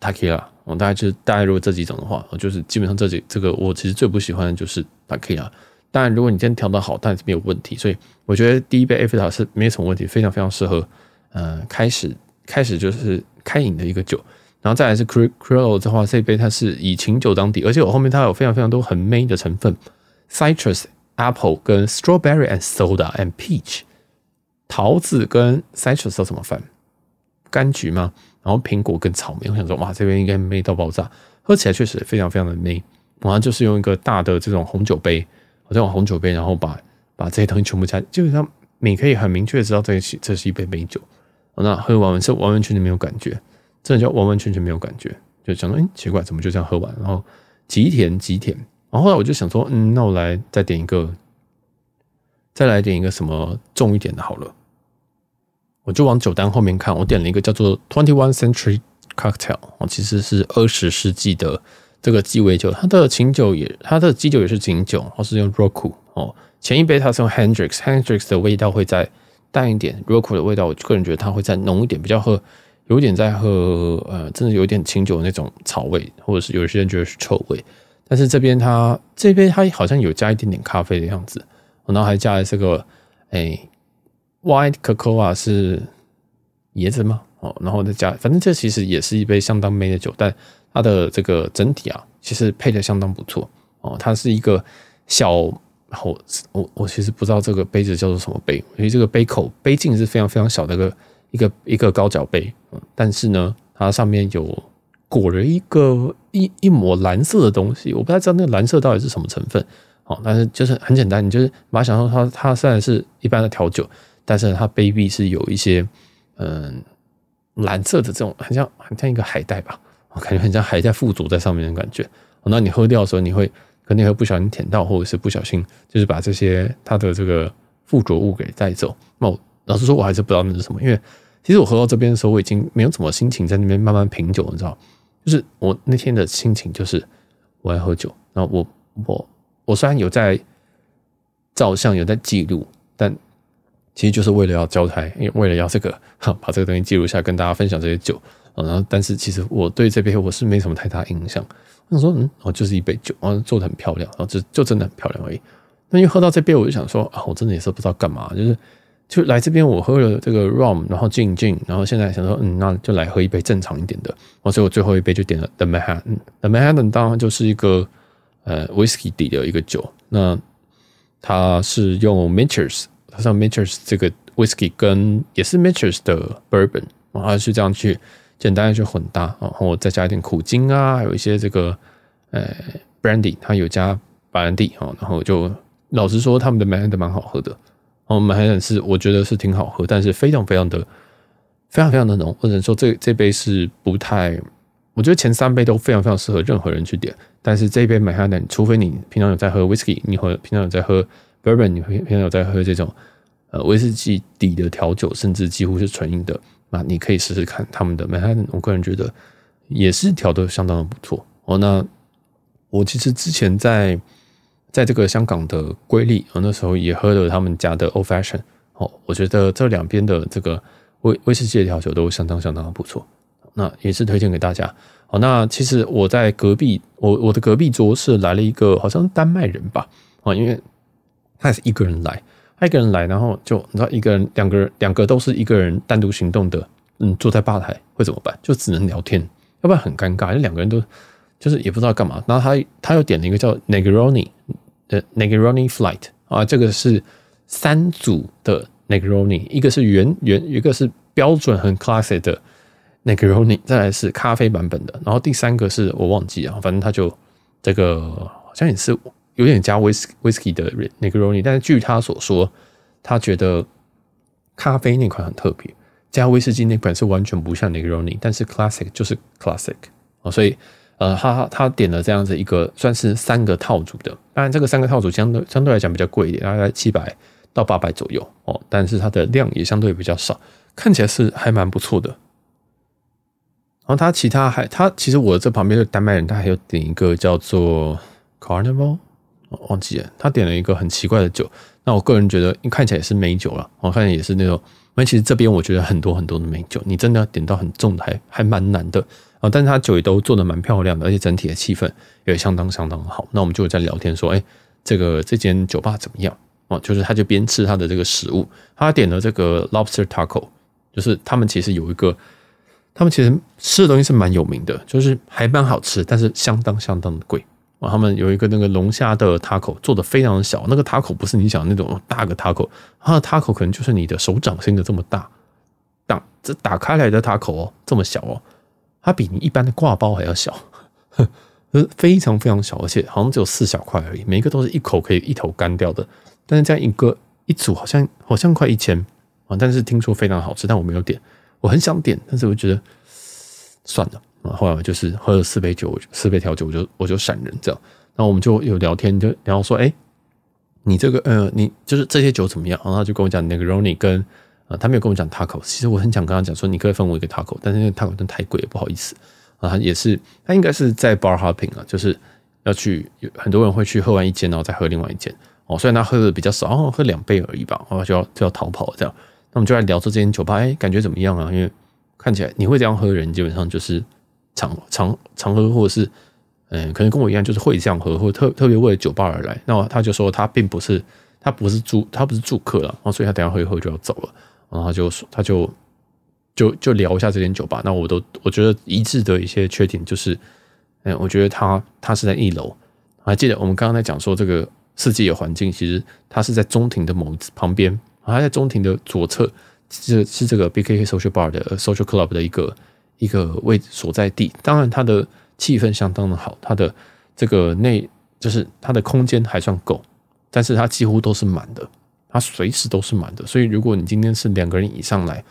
t a k i l a 我大概就是大概如果这几种的话，就是基本上这几这个我其实最不喜欢的就是 t a k i l a。当然，如果你今天调的好，但是没有问题。所以我觉得第一杯 Evita 是没什么问题，非常非常适合，呃，开始开始就是开饮的一个酒。然后再来是 Criollo 的话，这一杯它是以琴酒当底，而且我后面它有非常非常多很 main 的成分，citrus、apple 跟 strawberry and soda and peach，桃子跟 citrus 都怎么翻？柑橘吗？然后苹果跟草莓，我想说哇，这边应该 main 到爆炸，喝起来确实非常非常的美。然后就是用一个大的这种红酒杯，我这种红酒杯，然后把把这些东西全部加，基本上你可以很明确知道这是这是一杯美酒。那喝完完是完完全全没有感觉。真的就完完全全没有感觉，就想说，哎、奇怪，怎么就这样喝完？然后极甜极甜。然后后来我就想说，嗯，那我来再点一个，再来点一个什么重一点的好了。我就往酒单后面看，我点了一个叫做 Twenty One Century Cocktail，哦，其实是二十世纪的这个鸡尾酒，它的琴酒也，它的基酒也是琴酒，它是用 Roku 哦。前一杯它是用 Hendrix，Hendrix 的味道会再淡一点，Roku 的味道，我个人觉得它会再浓一点，比较喝。有点在喝，呃，真的有点清酒的那种草味，或者是有些人觉得是臭味。但是这边它这边它好像有加一点点咖啡的样子，然后还加了这个，哎、，White Cocoa 是椰子吗？哦，然后再加，反正这其实也是一杯相当美的酒，但它的这个整体啊，其实配的相当不错哦。它是一个小，我我我其实不知道这个杯子叫做什么杯，因为这个杯口杯径是非常非常小的一个。一个一个高脚杯，嗯但是呢，它上面有裹了一个一一抹蓝色的东西，我不太知道那个蓝色到底是什么成分。哦，但是就是很简单，你就是把它想象它它虽然是一般的调酒，但是它杯壁是有一些嗯蓝色的这种，很像很像一个海带吧，我感觉很像海带附着在上面的感觉。那你喝掉的时候，你会肯定会不小心舔到，或者是不小心就是把这些它的这个附着物给带走。那我老实说，我还是不知道那是什么，因为。其实我喝到这边的时候，我已经没有什么心情在那边慢慢品酒，你知道？就是我那天的心情就是我要喝酒，然后我我我虽然有在照相，有在记录，但其实就是为了要交差，为了要这个 哈，把这个东西记录下，跟大家分享这些酒。然后，但是其实我对这杯我是没什么太大印象。我想说，嗯，我就是一杯酒，然后做的很漂亮，然后就就真的很漂亮而已。那因为喝到这杯，我就想说啊，我真的也是不知道干嘛，就是。就来这边，我喝了这个 rum，然后 gin gin，然后现在想说，嗯，那就来喝一杯正常一点的。哦所以我最后一杯就点了 The Manhattan。The Manhattan 当然就是一个呃 whisky 底的一个酒，那它是用 Michter's，它像 Michter's 这个 whisky 跟也是 Michter's 的 bourbon，然后是这样去简单的去混搭，然后再加一点苦精啊，还有一些这个呃 brandy，它有加白兰地啊，然后就老实说，他们的 Manhattan 蛮好喝的。哦，蛮还是我觉得是挺好喝，但是非常非常的非常非常的浓，或者说这这杯是不太，我觉得前三杯都非常非常适合任何人去点，但是这一杯曼哈顿，除非你平常有在喝 whisky，你会平常有在喝 bourbon，你会平常有在喝这种呃威士忌底的调酒，甚至几乎是纯饮的，那你可以试试看他们的曼哈顿，我个人觉得也是调的相当的不错哦。那我其实之前在。在这个香港的瑰丽，我那时候也喝了他们家的 Old Fashion，哦，我觉得这两边的这个威威士忌的调酒都相当相当的不错，那也是推荐给大家。好，那其实我在隔壁，我我的隔壁桌是来了一个好像丹麦人吧，啊，因为他是一个人来，他一个人来，然后就你知道一个人、两个人、两个都是一个人单独行动的，嗯，坐在吧台会怎么办？就只能聊天，要不然很尴尬，就两个人都就是也不知道干嘛。然后他他又点了一个叫 Negroni。的 Negroni Flight 啊，这个是三组的 Negroni，一个是原原，一个是标准很 classic 的 Negroni，再来是咖啡版本的，然后第三个是我忘记啊，反正他就这个好像也是有点加威士威士忌的 Negroni，但是据他所说，他觉得咖啡那款很特别，加威士忌那款是完全不像 Negroni，但是 classic 就是 classic 啊，所以。呃，他他点了这样子一个算是三个套组的，当然这个三个套组相对相对来讲比较贵一点，大概七百到八百左右哦，但是它的量也相对比较少，看起来是还蛮不错的。然后他其他还他其实我这旁边的丹麦人他还有点一个叫做 Carnival，我忘记了，他点了一个很奇怪的酒，那我个人觉得看起来也是美酒了，我看也是那种，因为其实这边我觉得很多很多的美酒，你真的要点到很重的还还蛮难的。但是他酒也都做得蛮漂亮的，而且整体的气氛也相当相当好。那我们就在聊天说，哎，这个这间酒吧怎么样？哦，就是他就边吃他的这个食物，他点了这个 lobster taco，就是他们其实有一个他们其实吃的东西是蛮有名的，就是还蛮好吃，但是相当相当的贵。啊，他们有一个那个龙虾的 taco 做的非常的小，那个 taco 不是你想的那种大个 taco，它的 taco 可能就是你的手掌心的这么大，打这打开来的 taco 哦，这么小哦，它比你一般的挂包还要小，就是非常非常小，而且好像只有四小块而已，每一个都是一口可以一头干掉的。但是这样一个一组好像好像快一千啊，但是听说非常好吃，但我没有点，我很想点，但是我觉得算了啊。后来我就是喝了四杯酒，四杯调酒，我就我就闪人这样。然后我们就有聊天，就然后说，哎，你这个呃，你就是这些酒怎么样？然后他就跟我讲，Negroni 跟呃，他没有跟我讲 Taco。其实我很想跟他讲说，你可以分我一个 Taco，但是那个 Taco 真太贵，不好意思啊。也是，他应该是在 Bar Hopping 啊，就是要去有很多人会去喝完一间，然后再喝另外一间哦。虽然他喝的比较少，哦，喝两杯而已吧，然后就要就要逃跑这样。那我们就来聊说这间酒吧，哎，感觉怎么样啊？因为看起来你会这样喝的人，基本上就是。常常常喝，或者是嗯，可能跟我一样，就是会这样喝，或特特别为了酒吧而来。那他就说他并不是，他不是住，他不是住客了，然后所以他等下喝一喝就要走了。然后就，他就就就聊一下这间酒吧。那我都我觉得一致的一些缺点就是，嗯，我觉得他他是在一楼。还记得我们刚刚在讲说这个世界的环境，其实它是在中庭的某旁边，还在中庭的左侧，是是这个 BKK Social Bar 的 Social Club 的一个。一个位置所在地，当然它的气氛相当的好，它的这个内就是它的空间还算够，但是它几乎都是满的，它随时都是满的。所以如果你今天是两个人以上来，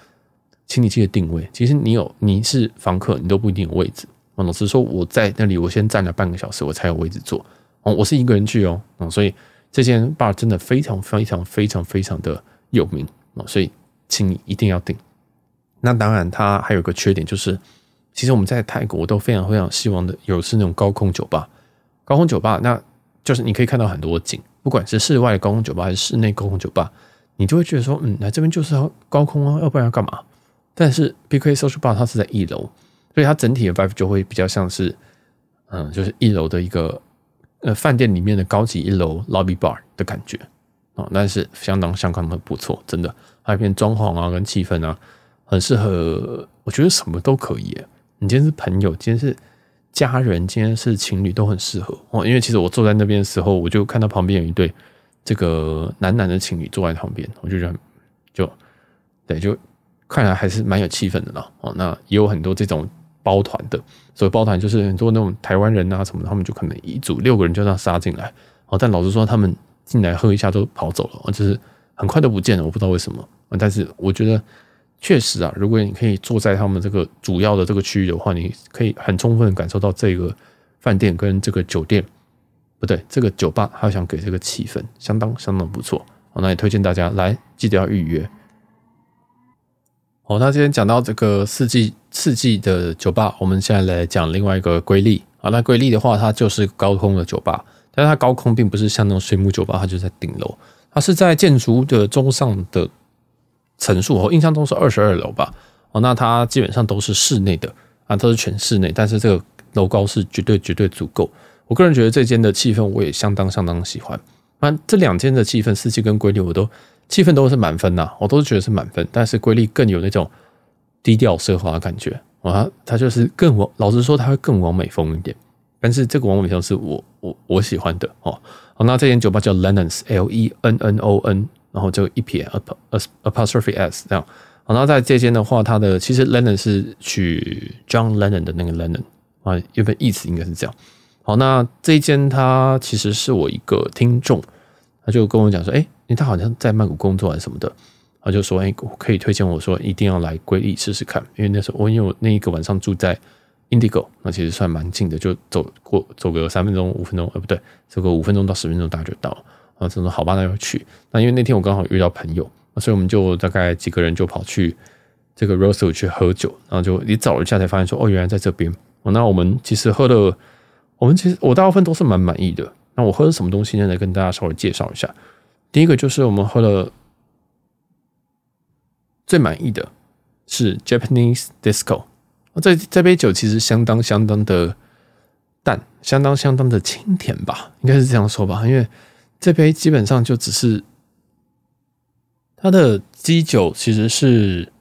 请你记得定位。其实你有你是房客，你都不一定有位置。老实说，我在那里，我先站了半个小时，我才有位置坐。哦，我是一个人去哦，所以这间 bar 真的非常非常非常非常的有名啊，所以请你一定要订。那当然，它还有个缺点，就是其实我们在泰国都非常非常希望的有是那种高空酒吧。高空酒吧，那就是你可以看到很多景，不管是室外的高空酒吧还是室内高空酒吧，你就会觉得说，嗯，来这边就是要高空啊，要不然要干嘛？但是 BK Social Bar 它是在一楼，所以它整体的 vibe 就会比较像是，嗯，就是一楼的一个呃饭店里面的高级一楼 lobby bar 的感觉啊，但是相当相当的不错，真的，还有一片装潢啊，跟气氛啊。很适合，我觉得什么都可以。你今天是朋友，今天是家人，今天是情侣，都很适合哦。因为其实我坐在那边的时候，我就看到旁边有一对这个男男的情侣坐在旁边，我就觉得就对，就看来还是蛮有气氛的啦。哦，那也有很多这种包团的，所以包团就是很多那种台湾人啊什么，他们就可能一组六个人就这样杀进来。哦，但老实说，他们进来喝一下都跑走了，就是很快都不见了，我不知道为什么。但是我觉得。确实啊，如果你可以坐在他们这个主要的这个区域的话，你可以很充分的感受到这个饭店跟这个酒店，不对，这个酒吧，还想给这个气氛相当相当不错。好，那也推荐大家来，记得要预约。好，那今天讲到这个四季四季的酒吧，我们现在来讲另外一个瑰丽。啊，那瑰丽的话，它就是高空的酒吧，但是它高空并不是像那种水母酒吧，它就在顶楼，它是在建筑的中上的。层数我印象中是二十二楼吧，哦，那它基本上都是室内的啊，都是全室内，但是这个楼高是绝对绝对足够。我个人觉得这间的气氛我也相当相当喜欢。那这两间的气氛，四季跟瑰丽，我都气氛都是满分呐，我都觉得是满分。但是瑰丽更有那种低调奢华的感觉啊，它就是更往，老实说，它会更往美风一点。但是这个往美风是我我我喜欢的哦。好，那这间酒吧叫 Lennon's，L E N N O N。然后就一撇 apostrophe s 这样，好，那在这间的话，它的其实 Lennon 是取 John Lennon 的那个 Lennon 啊，原本意思应该是这样。好，那这一间他其实是我一个听众，他就跟我讲说，哎，他好像在曼谷工作还是什么的，他就说，哎，可以推荐我说一定要来瑰丽试试看，因为那时候我因为我那一个晚上住在 Indigo，那其实算蛮近的，就走过走个三分钟五分钟，呃不对，走个五分钟到十分钟大概就到了。啊，他说好吧，那要去。那因为那天我刚好遇到朋友，所以我们就大概几个人就跑去这个 Rose 去喝酒，然后就一找了一下才发现说，哦，原来在这边。那我们其实喝了，我们其实我大部分都是蛮满意的。那我喝的什么东西呢？来跟大家稍微介绍一下。第一个就是我们喝了最满意的是 Japanese Disco。这这杯酒其实相当相当的淡，相当相当的清甜吧，应该是这样说吧，因为。这杯基本上就只是它的基酒其实是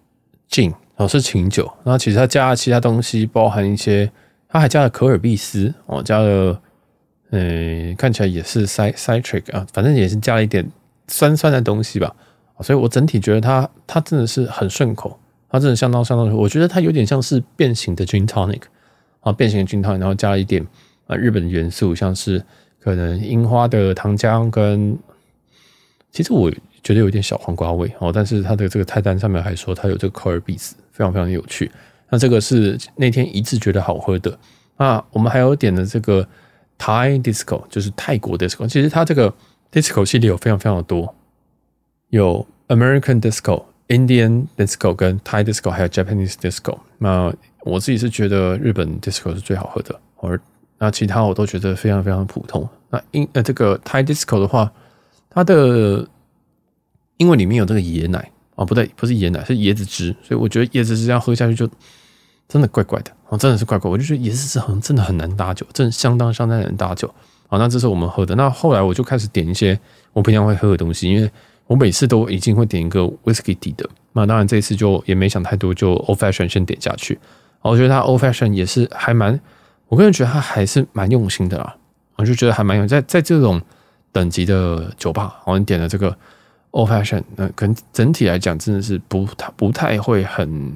gin，哦，是琴酒。那其实它加了其他东西，包含一些，它还加了可尔必斯哦，加了，嗯，看起来也是 citric 啊，反正也是加了一点酸酸的东西吧。所以我整体觉得它它真的是很顺口，它真的相当相当，我觉得它有点像是变形的 gin tonic 啊，变形的 gin tonic，然后加了一点啊日本元素，像是可能樱花的糖浆跟，其实我觉得有点小黄瓜味哦，但是它的这个菜单上面还说它有这个可尔必斯，非常非常的有趣。那这个是那天一致觉得好喝的。那我们还有点的这个 Thai Disco，就是泰国 Disco，其实它这个 Disco 系列有非常非常的多。有 American Disco、Indian Disco 跟 Thai Disco，还有 Japanese Disco。那我自己是觉得日本 Disco 是最好喝的，而那其他我都觉得非常非常普通。那英呃这个 Thai Disco 的话，它的因为里面有这个椰奶哦，不对，不是椰奶，是椰子汁，所以我觉得椰子汁这样喝下去就真的怪怪的哦，真的是怪怪。我就觉得椰子汁好像真的很难搭酒，真的相当相当难搭酒。好，那这是我们喝的。那后来我就开始点一些我平常会喝的东西，因为。我每次都已经会点一个 whisky 底的，那当然这一次就也没想太多，就 old fashion 先点下去。我觉得它 old fashion 也是还蛮，我个人觉得他还是蛮用心的啦。我就觉得还蛮有在在这种等级的酒吧，我们点了这个 old fashion，那可能整体来讲真的是不太不太会很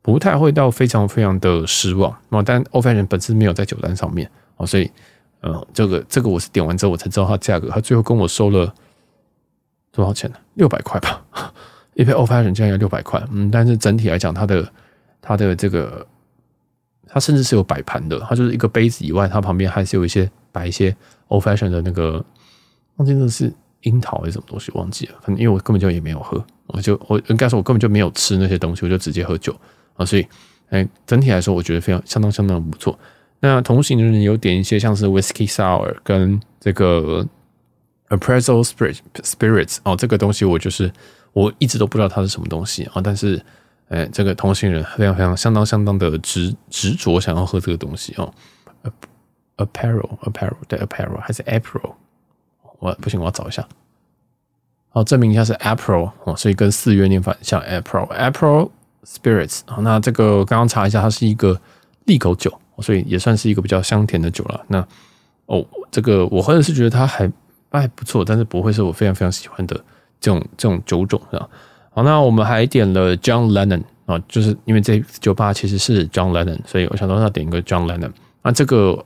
不太会到非常非常的失望。那但 old fashion 本身没有在酒单上面哦，所以呃，这个这个我是点完之后我才知道它价格，它最后跟我收了。多少钱呢？六百块吧，一杯 Old Fashion 竟然要六百块。嗯，但是整体来讲，它的它的这个，它甚至是有摆盘的。它就是一个杯子以外，它旁边还是有一些摆一些 Old Fashion 的那个，忘记那是樱桃还是什么东西，忘记了。反正因为我根本就也没有喝，我就我应该说，我根本就没有吃那些东西，我就直接喝酒啊。所以，哎，整体来说，我觉得非常相当相当不错。那同行的人有点一些像是 Whisky Sour 跟这个。Aperol spirit spirits 哦，这个东西我就是我一直都不知道它是什么东西啊，但是，哎，这个同行人非常非常相当相当的执执着想要喝这个东西哦。Apparel, apparel, 对 apparel 还是 April？我不行，我要找一下。好，证明一下是 April 哦，所以跟四月念法像 April April Spirits。好，那这个刚刚查一下，它是一个利口酒，所以也算是一个比较香甜的酒了。那哦，这个我喝的是觉得它还。还不错，但是不会是我非常非常喜欢的这种这种酒种是吧。好，那我们还点了 John Lennon 啊，就是因为这酒吧其实是 John Lennon，所以我想说要点一个 John Lennon。那这个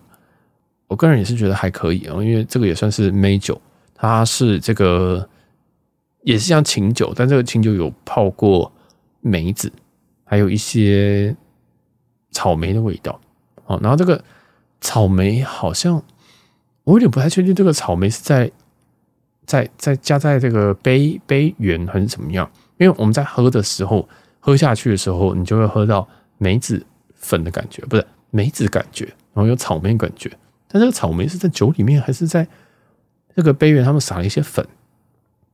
我个人也是觉得还可以啊，因为这个也算是梅酒，它是这个也是像琴酒，但这个琴酒有泡过梅子，还有一些草莓的味道。哦，然后这个草莓好像。我有点不太确定，这个草莓是在在在加在这个杯杯缘还是怎么样？因为我们在喝的时候，喝下去的时候，你就会喝到梅子粉的感觉，不是梅子感觉，然后有草莓感觉。但这个草莓是在酒里面，还是在这个杯缘他们撒了一些粉？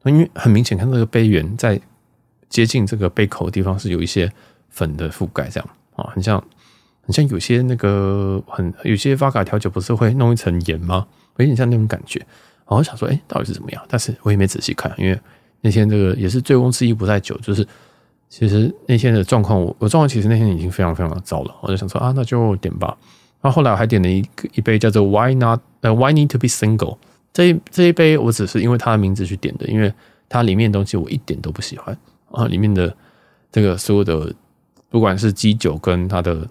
因为很明显看到这个杯缘在接近这个杯口的地方是有一些粉的覆盖，这样啊，很像。很像有些那个很有些发卡调酒不是会弄一层盐吗？有点像那种感觉。然后我想说，哎、到底是怎么样？但是我也没仔细看，因为那天这个也是醉翁之意不在酒，就是其实那天的状况，我我状况其实那天已经非常非常的糟了。我就想说啊，那就点吧。然后后来我还点了一一杯叫做 Why Not 呃 Why Need to Be Single 这一这一杯，我只是因为它的名字去点的，因为它里面的东西我一点都不喜欢啊，里面的这个所有的不管是基酒跟它的。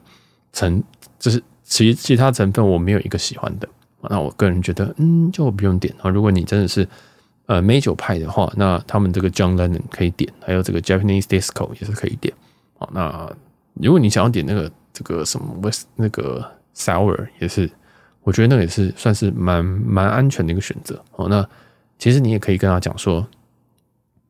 成就是其其他成分我没有一个喜欢的，那我个人觉得嗯就不用点啊。如果你真的是呃梅酒派的话，那他们这个 John Lennon 可以点，还有这个 Japanese Disco 也是可以点啊。那如果你想要点那个这个什么 West 那个 Sour 也是，我觉得那个也是算是蛮蛮安全的一个选择好。那其实你也可以跟他讲说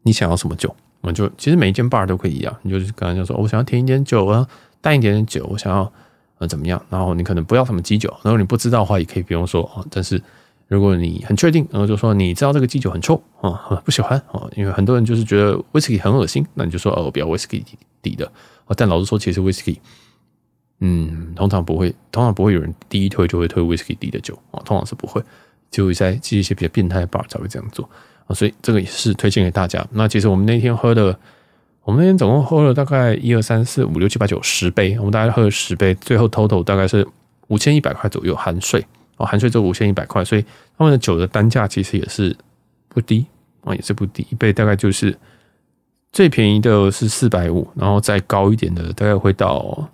你想要什么酒，我就其实每一间 bar 都可以啊，你就是跟他讲说我想要甜一点酒啊，淡一点点酒，我想要。呃，怎么样？然后你可能不要什么基酒，然后你不知道的话，也可以不用说啊。但是如果你很确定，然后就说你知道这个基酒很臭啊，不喜欢啊，因为很多人就是觉得威士忌很恶心，那你就说哦，不要威士忌底的。但老实说，其实威士忌，嗯，通常不会，通常不会有人第一推就会推威士忌底的酒啊，通常是不会，就会在记一些比较变态的 bar 才会这样做啊。所以这个也是推荐给大家。那其实我们那天喝的。我们那天总共喝了大概一二三四五六七八九十杯，我们大概喝了十杯，最后 total 大概是五千一百块左右含税哦，含税就五千一百块，所以他们的酒的单价其实也是不低啊，也是不低，一杯大概就是最便宜的是四百五，然后再高一点的大概会到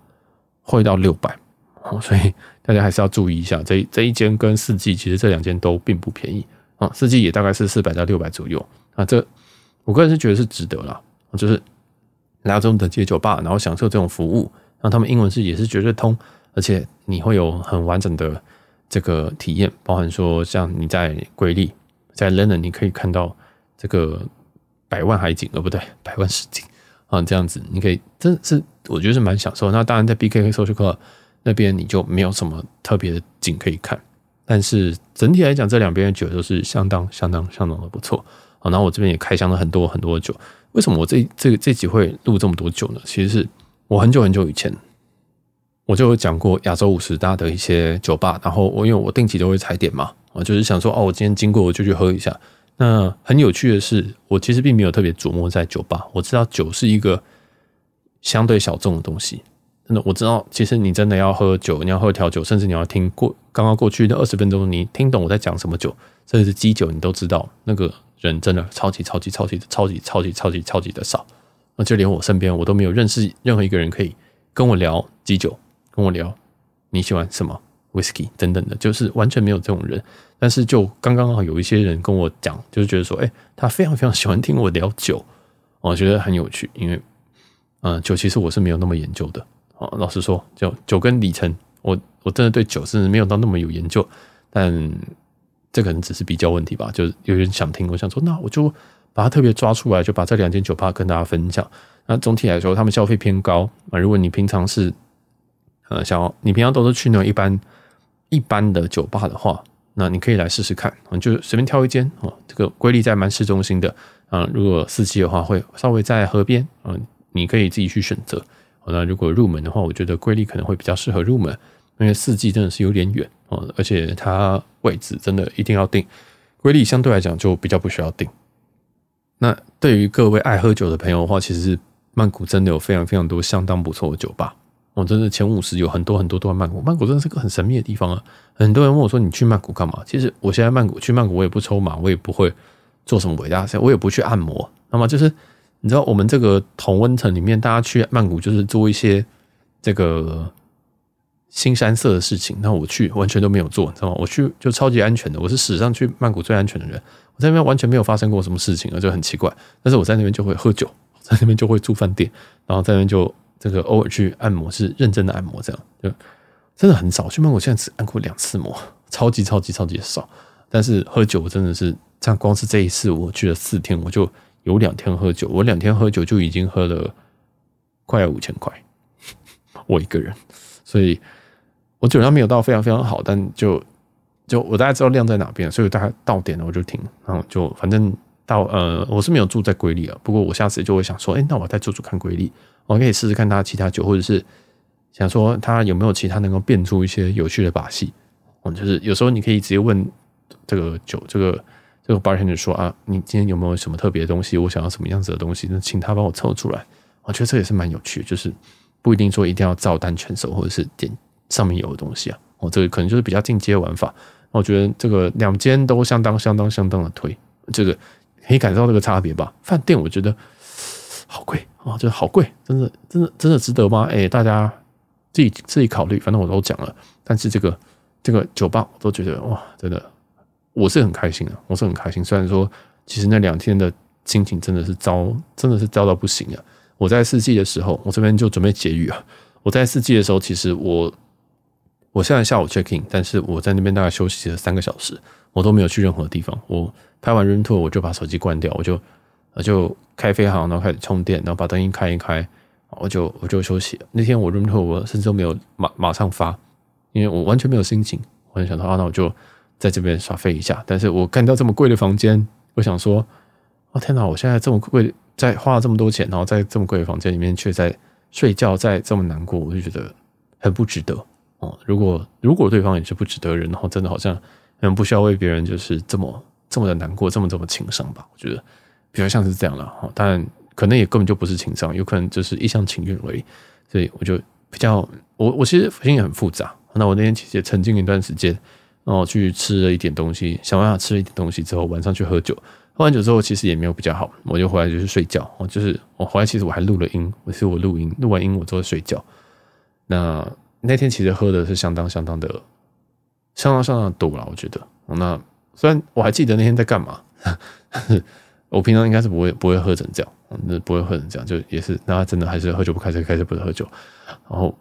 会到六百哦，所以大家还是要注意一下，这这一间跟四季其实这两间都并不便宜啊，四季也大概是四百到六百左右啊，这我个人是觉得是值得啦，就是。来到这种等级的酒吧，然后享受这种服务，然后他们英文是也是绝对通，而且你会有很完整的这个体验，包含说像你在瑰丽，在 Lennon 你可以看到这个百万海景，呃不对，百万实景啊，这样子你可以真是我觉得是蛮享受。那当然在 BKK Social Club 那边你就没有什么特别的景可以看，但是整体来讲，这两边的酒都是相当相当相当的不错。好，然后我这边也开箱了很多很多的酒。为什么我这这这集会录这么多酒呢？其实是我很久很久以前我就有讲过亚洲五十大的一些酒吧，然后我因为我定期都会踩点嘛，我就是想说哦，我今天经过我就去喝一下。那很有趣的是，我其实并没有特别琢磨在酒吧。我知道酒是一个相对小众的东西，真的我知道，其实你真的要喝酒，你要喝调酒，甚至你要听过刚刚过去的二十分钟，你听懂我在讲什么酒，甚至是基酒，你都知道那个。人真的超级超级超级超级超级超级超级的少，那就连我身边我都没有认识任何一个人可以跟我聊基酒，跟我聊你喜欢什么 whisky 等等的，就是完全没有这种人。但是就刚刚好有一些人跟我讲，就是觉得说，哎，他非常非常喜欢听我聊酒，我觉得很有趣，因为嗯，酒其实我是没有那么研究的。哦，老实说，就酒跟里程，我我真的对酒是没有到那么有研究，但。这可能只是比较问题吧，就有人想听，我想说，那我就把它特别抓出来，就把这两间酒吧跟大家分享。那总体来说，他们消费偏高啊。如果你平常是呃想要，你平常都是去那种一般一般的酒吧的话，那你可以来试试看，你就随便挑一间哦。这个瑰丽在蛮市中心的啊，如果四季的话，会稍微在河边啊，你可以自己去选择。那如果入门的话，我觉得瑰丽可能会比较适合入门。因为四季真的是有点远哦，而且它位置真的一定要定。瑰丽相对来讲就比较不需要定。那对于各位爱喝酒的朋友的话，其实曼谷真的有非常非常多相当不错的酒吧。我，真的前五十有很多很多都在曼谷。曼谷真的是个很神秘的地方啊！很多人问我说：“你去曼谷干嘛？”其实我现在曼谷去曼谷，我也不抽马，我也不会做什么伟大的事，我也不去按摩。那么就是你知道，我们这个同温层里面，大家去曼谷就是做一些这个。新山色的事情，那我去完全都没有做，你知道吗？我去就超级安全的，我是史上去曼谷最安全的人。我在那边完全没有发生过什么事情，就很奇怪。但是我在那边就会喝酒，在那边就会住饭店，然后在那边就这个偶尔去按摩，是认真的按摩，这样就真的很少。去曼谷现在只按过两次摩，超级超级超级少。但是喝酒真的是，像光是这一次我去了四天，我就有两天喝酒，我两天喝酒就已经喝了快要五千块，我一个人，所以。我酒量没有到非常非常好，但就就我大概知道量在哪边，所以大概到点了我就停，然后就反正到呃我是没有住在瑰丽啊，不过我下次就会想说，哎，那我再住住看瑰丽，我可以试试看他其他酒，或者是想说他有没有其他能够变出一些有趣的把戏，嗯，就是有时候你可以直接问这个酒这个这个 bartender 说啊，你今天有没有什么特别的东西？我想要什么样子的东西？那请他帮我凑出来，我觉得这也是蛮有趣的，就是不一定说一定要照单全收，或者是点。上面有的东西啊，哦，这个可能就是比较进阶玩法。我觉得这个两间都相当相当相当的推，这个可以感受到这个差别吧。饭店我觉得 好贵啊，就是好贵，真的真的真的值得吗？哎，大家自己自己考虑。反正我都讲了，但是这个这个酒吧我都觉得哇，真的我是很开心啊，我是很开心。虽然说其实那两天的心情真的是糟，真的是糟到不行啊。我在四季的时候，我这边就准备结语啊。我在四季的时候，其实我。我现在下午 check in，但是我在那边大概休息了三个小时，我都没有去任何地方。我拍完 room tour，我就把手机关掉，我就我就开飞航，然后开始充电，然后把灯一开一开，我就我就休息。那天我 room tour 我甚至都没有马马上发，因为我完全没有心情。我很想说啊，那我就在这边耍废一下。但是我看到这么贵的房间，我想说，哦天哪，我现在这么贵，在花了这么多钱，然后在这么贵的房间里面却在睡觉，在这么难过，我就觉得很不值得。如果如果对方也是不值得人，然后真的好像可能不需要为别人就是这么这么的难过，这么这么情伤吧？我觉得比较像是这样了。当然可能也根本就不是情伤，有可能就是一厢情愿而已。所以我就比较，我我其实心也很复杂。那我那天其实也沉浸一段时间，然后去吃了一点东西，想办法吃了一点东西之后，晚上去喝酒。喝完酒之后，其实也没有比较好，我就回来就是睡觉。我就是我回来，其实我还录了音，我是我录音，录完音我之后睡觉。那那天其实喝的是相当相当的，相当相当的多了，我觉得。那虽然我还记得那天在干嘛，我平常应该是不会不会喝成这样，那不会喝成这样，就也是那真的还是喝酒不开车，开车不是喝酒。然后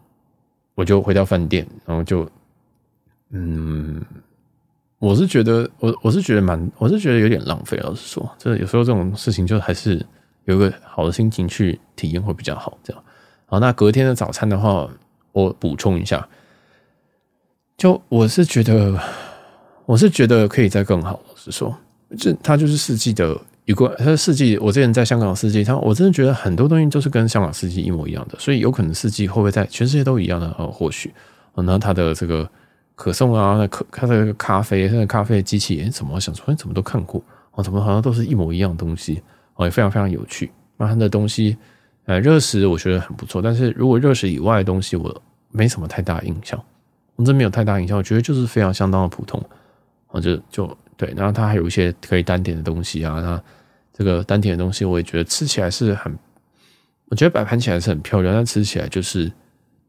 我就回到饭店，然后就嗯，我是觉得我我是觉得蛮，我是觉得有点浪费。老实说，就是有时候这种事情就还是有个好的心情去体验会比较好。这样好，那隔天的早餐的话。我补充一下，就我是觉得，我是觉得可以再更好。是说，这它就是四季的一个，它四季。我之前在香港四季，它我真的觉得很多东西都是跟香港四季一模一样的，所以有可能四季会不会在全世界都一样的？呃，或许，然后它的这个可颂啊，可它的咖啡，它的咖啡机器，什么？想说，哎，怎么都看过，哦，怎么好像都是一模一样的东西？哦，也非常非常有趣。那它的东西。呃，热食我觉得很不错，但是如果热食以外的东西，我没什么太大印象。我真没有太大印象，我觉得就是非常相当的普通。我就就对，然后它还有一些可以单点的东西啊，那这个单点的东西，我也觉得吃起来是很，我觉得摆盘起来是很漂亮，但吃起来就是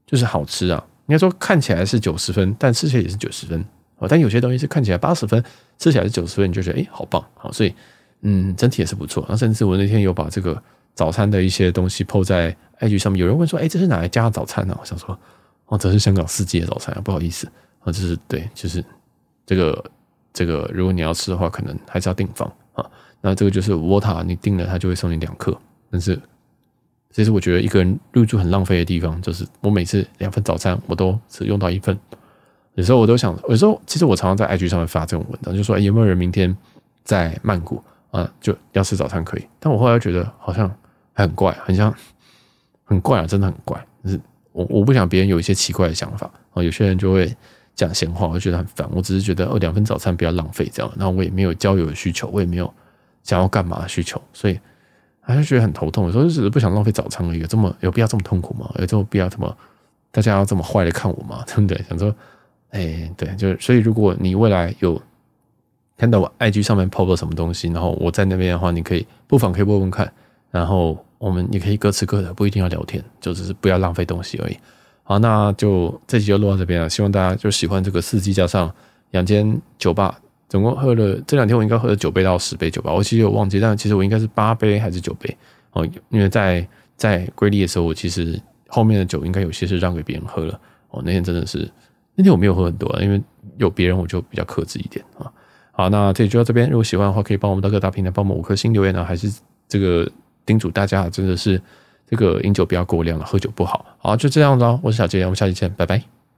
就是好吃啊。应该说看起来是九十分，但吃起来也是九十分。啊，但有些东西是看起来八十分，吃起来是九十分，你就觉得哎，好棒，好，所以嗯，整体也是不错。然后甚至我那天有把这个。早餐的一些东西 po 在 IG 上面，有人问说：“哎，这是哪一家的早餐呢？”我想说：“哦，这是香港四季的早餐啊，不好意思啊，这是对，就是这个这个，如果你要吃的话，可能还是要订房啊。那这个就是 Water，你订了，他就会送你两克。但是，其实我觉得一个人入住很浪费的地方，就是我每次两份早餐我都只用到一份。有时候我都想，有时候其实我常常在 IG 上面发这种文章，就说：“哎，有没有人明天在曼谷啊，就要吃早餐可以？”但我后来觉得好像。还很怪，很像，很怪啊，真的很怪。就是我我不想别人有一些奇怪的想法啊，有些人就会讲闲话，我就觉得很烦。我只是觉得哦，两份早餐不要浪费这样。然后我也没有交友的需求，我也没有想要干嘛的需求，所以还是觉得很头痛。有时候就只是不想浪费早餐而已，这么有必要这么痛苦吗？有这么必要这么大家要这么坏的看我吗？对不对？想说，哎，对，就是所以如果你未来有看到我 IG 上面 PO 了什么东西，然后我在那边的话，你可以不妨可以问问看。然后我们也可以各吃各的，不一定要聊天，就只是不要浪费东西而已。好，那就这集就录到这边了。希望大家就喜欢这个四季加上两间酒吧，总共喝了这两天我应该喝了九杯到十杯酒吧，我其实有忘记，但其实我应该是八杯还是九杯哦，因为在在瑰丽的时候，我其实后面的酒应该有些是让给别人喝了哦。那天真的是那天我没有喝很多，因为有别人我就比较克制一点啊。好，那这集就到这边，如果喜欢的话，可以帮我们到各大平台帮我们五颗星留言呢，还是这个。叮嘱大家，真的是这个饮酒不要过量了，喝酒不好。好，就这样子哦，我是小杰，我们下期见，拜拜。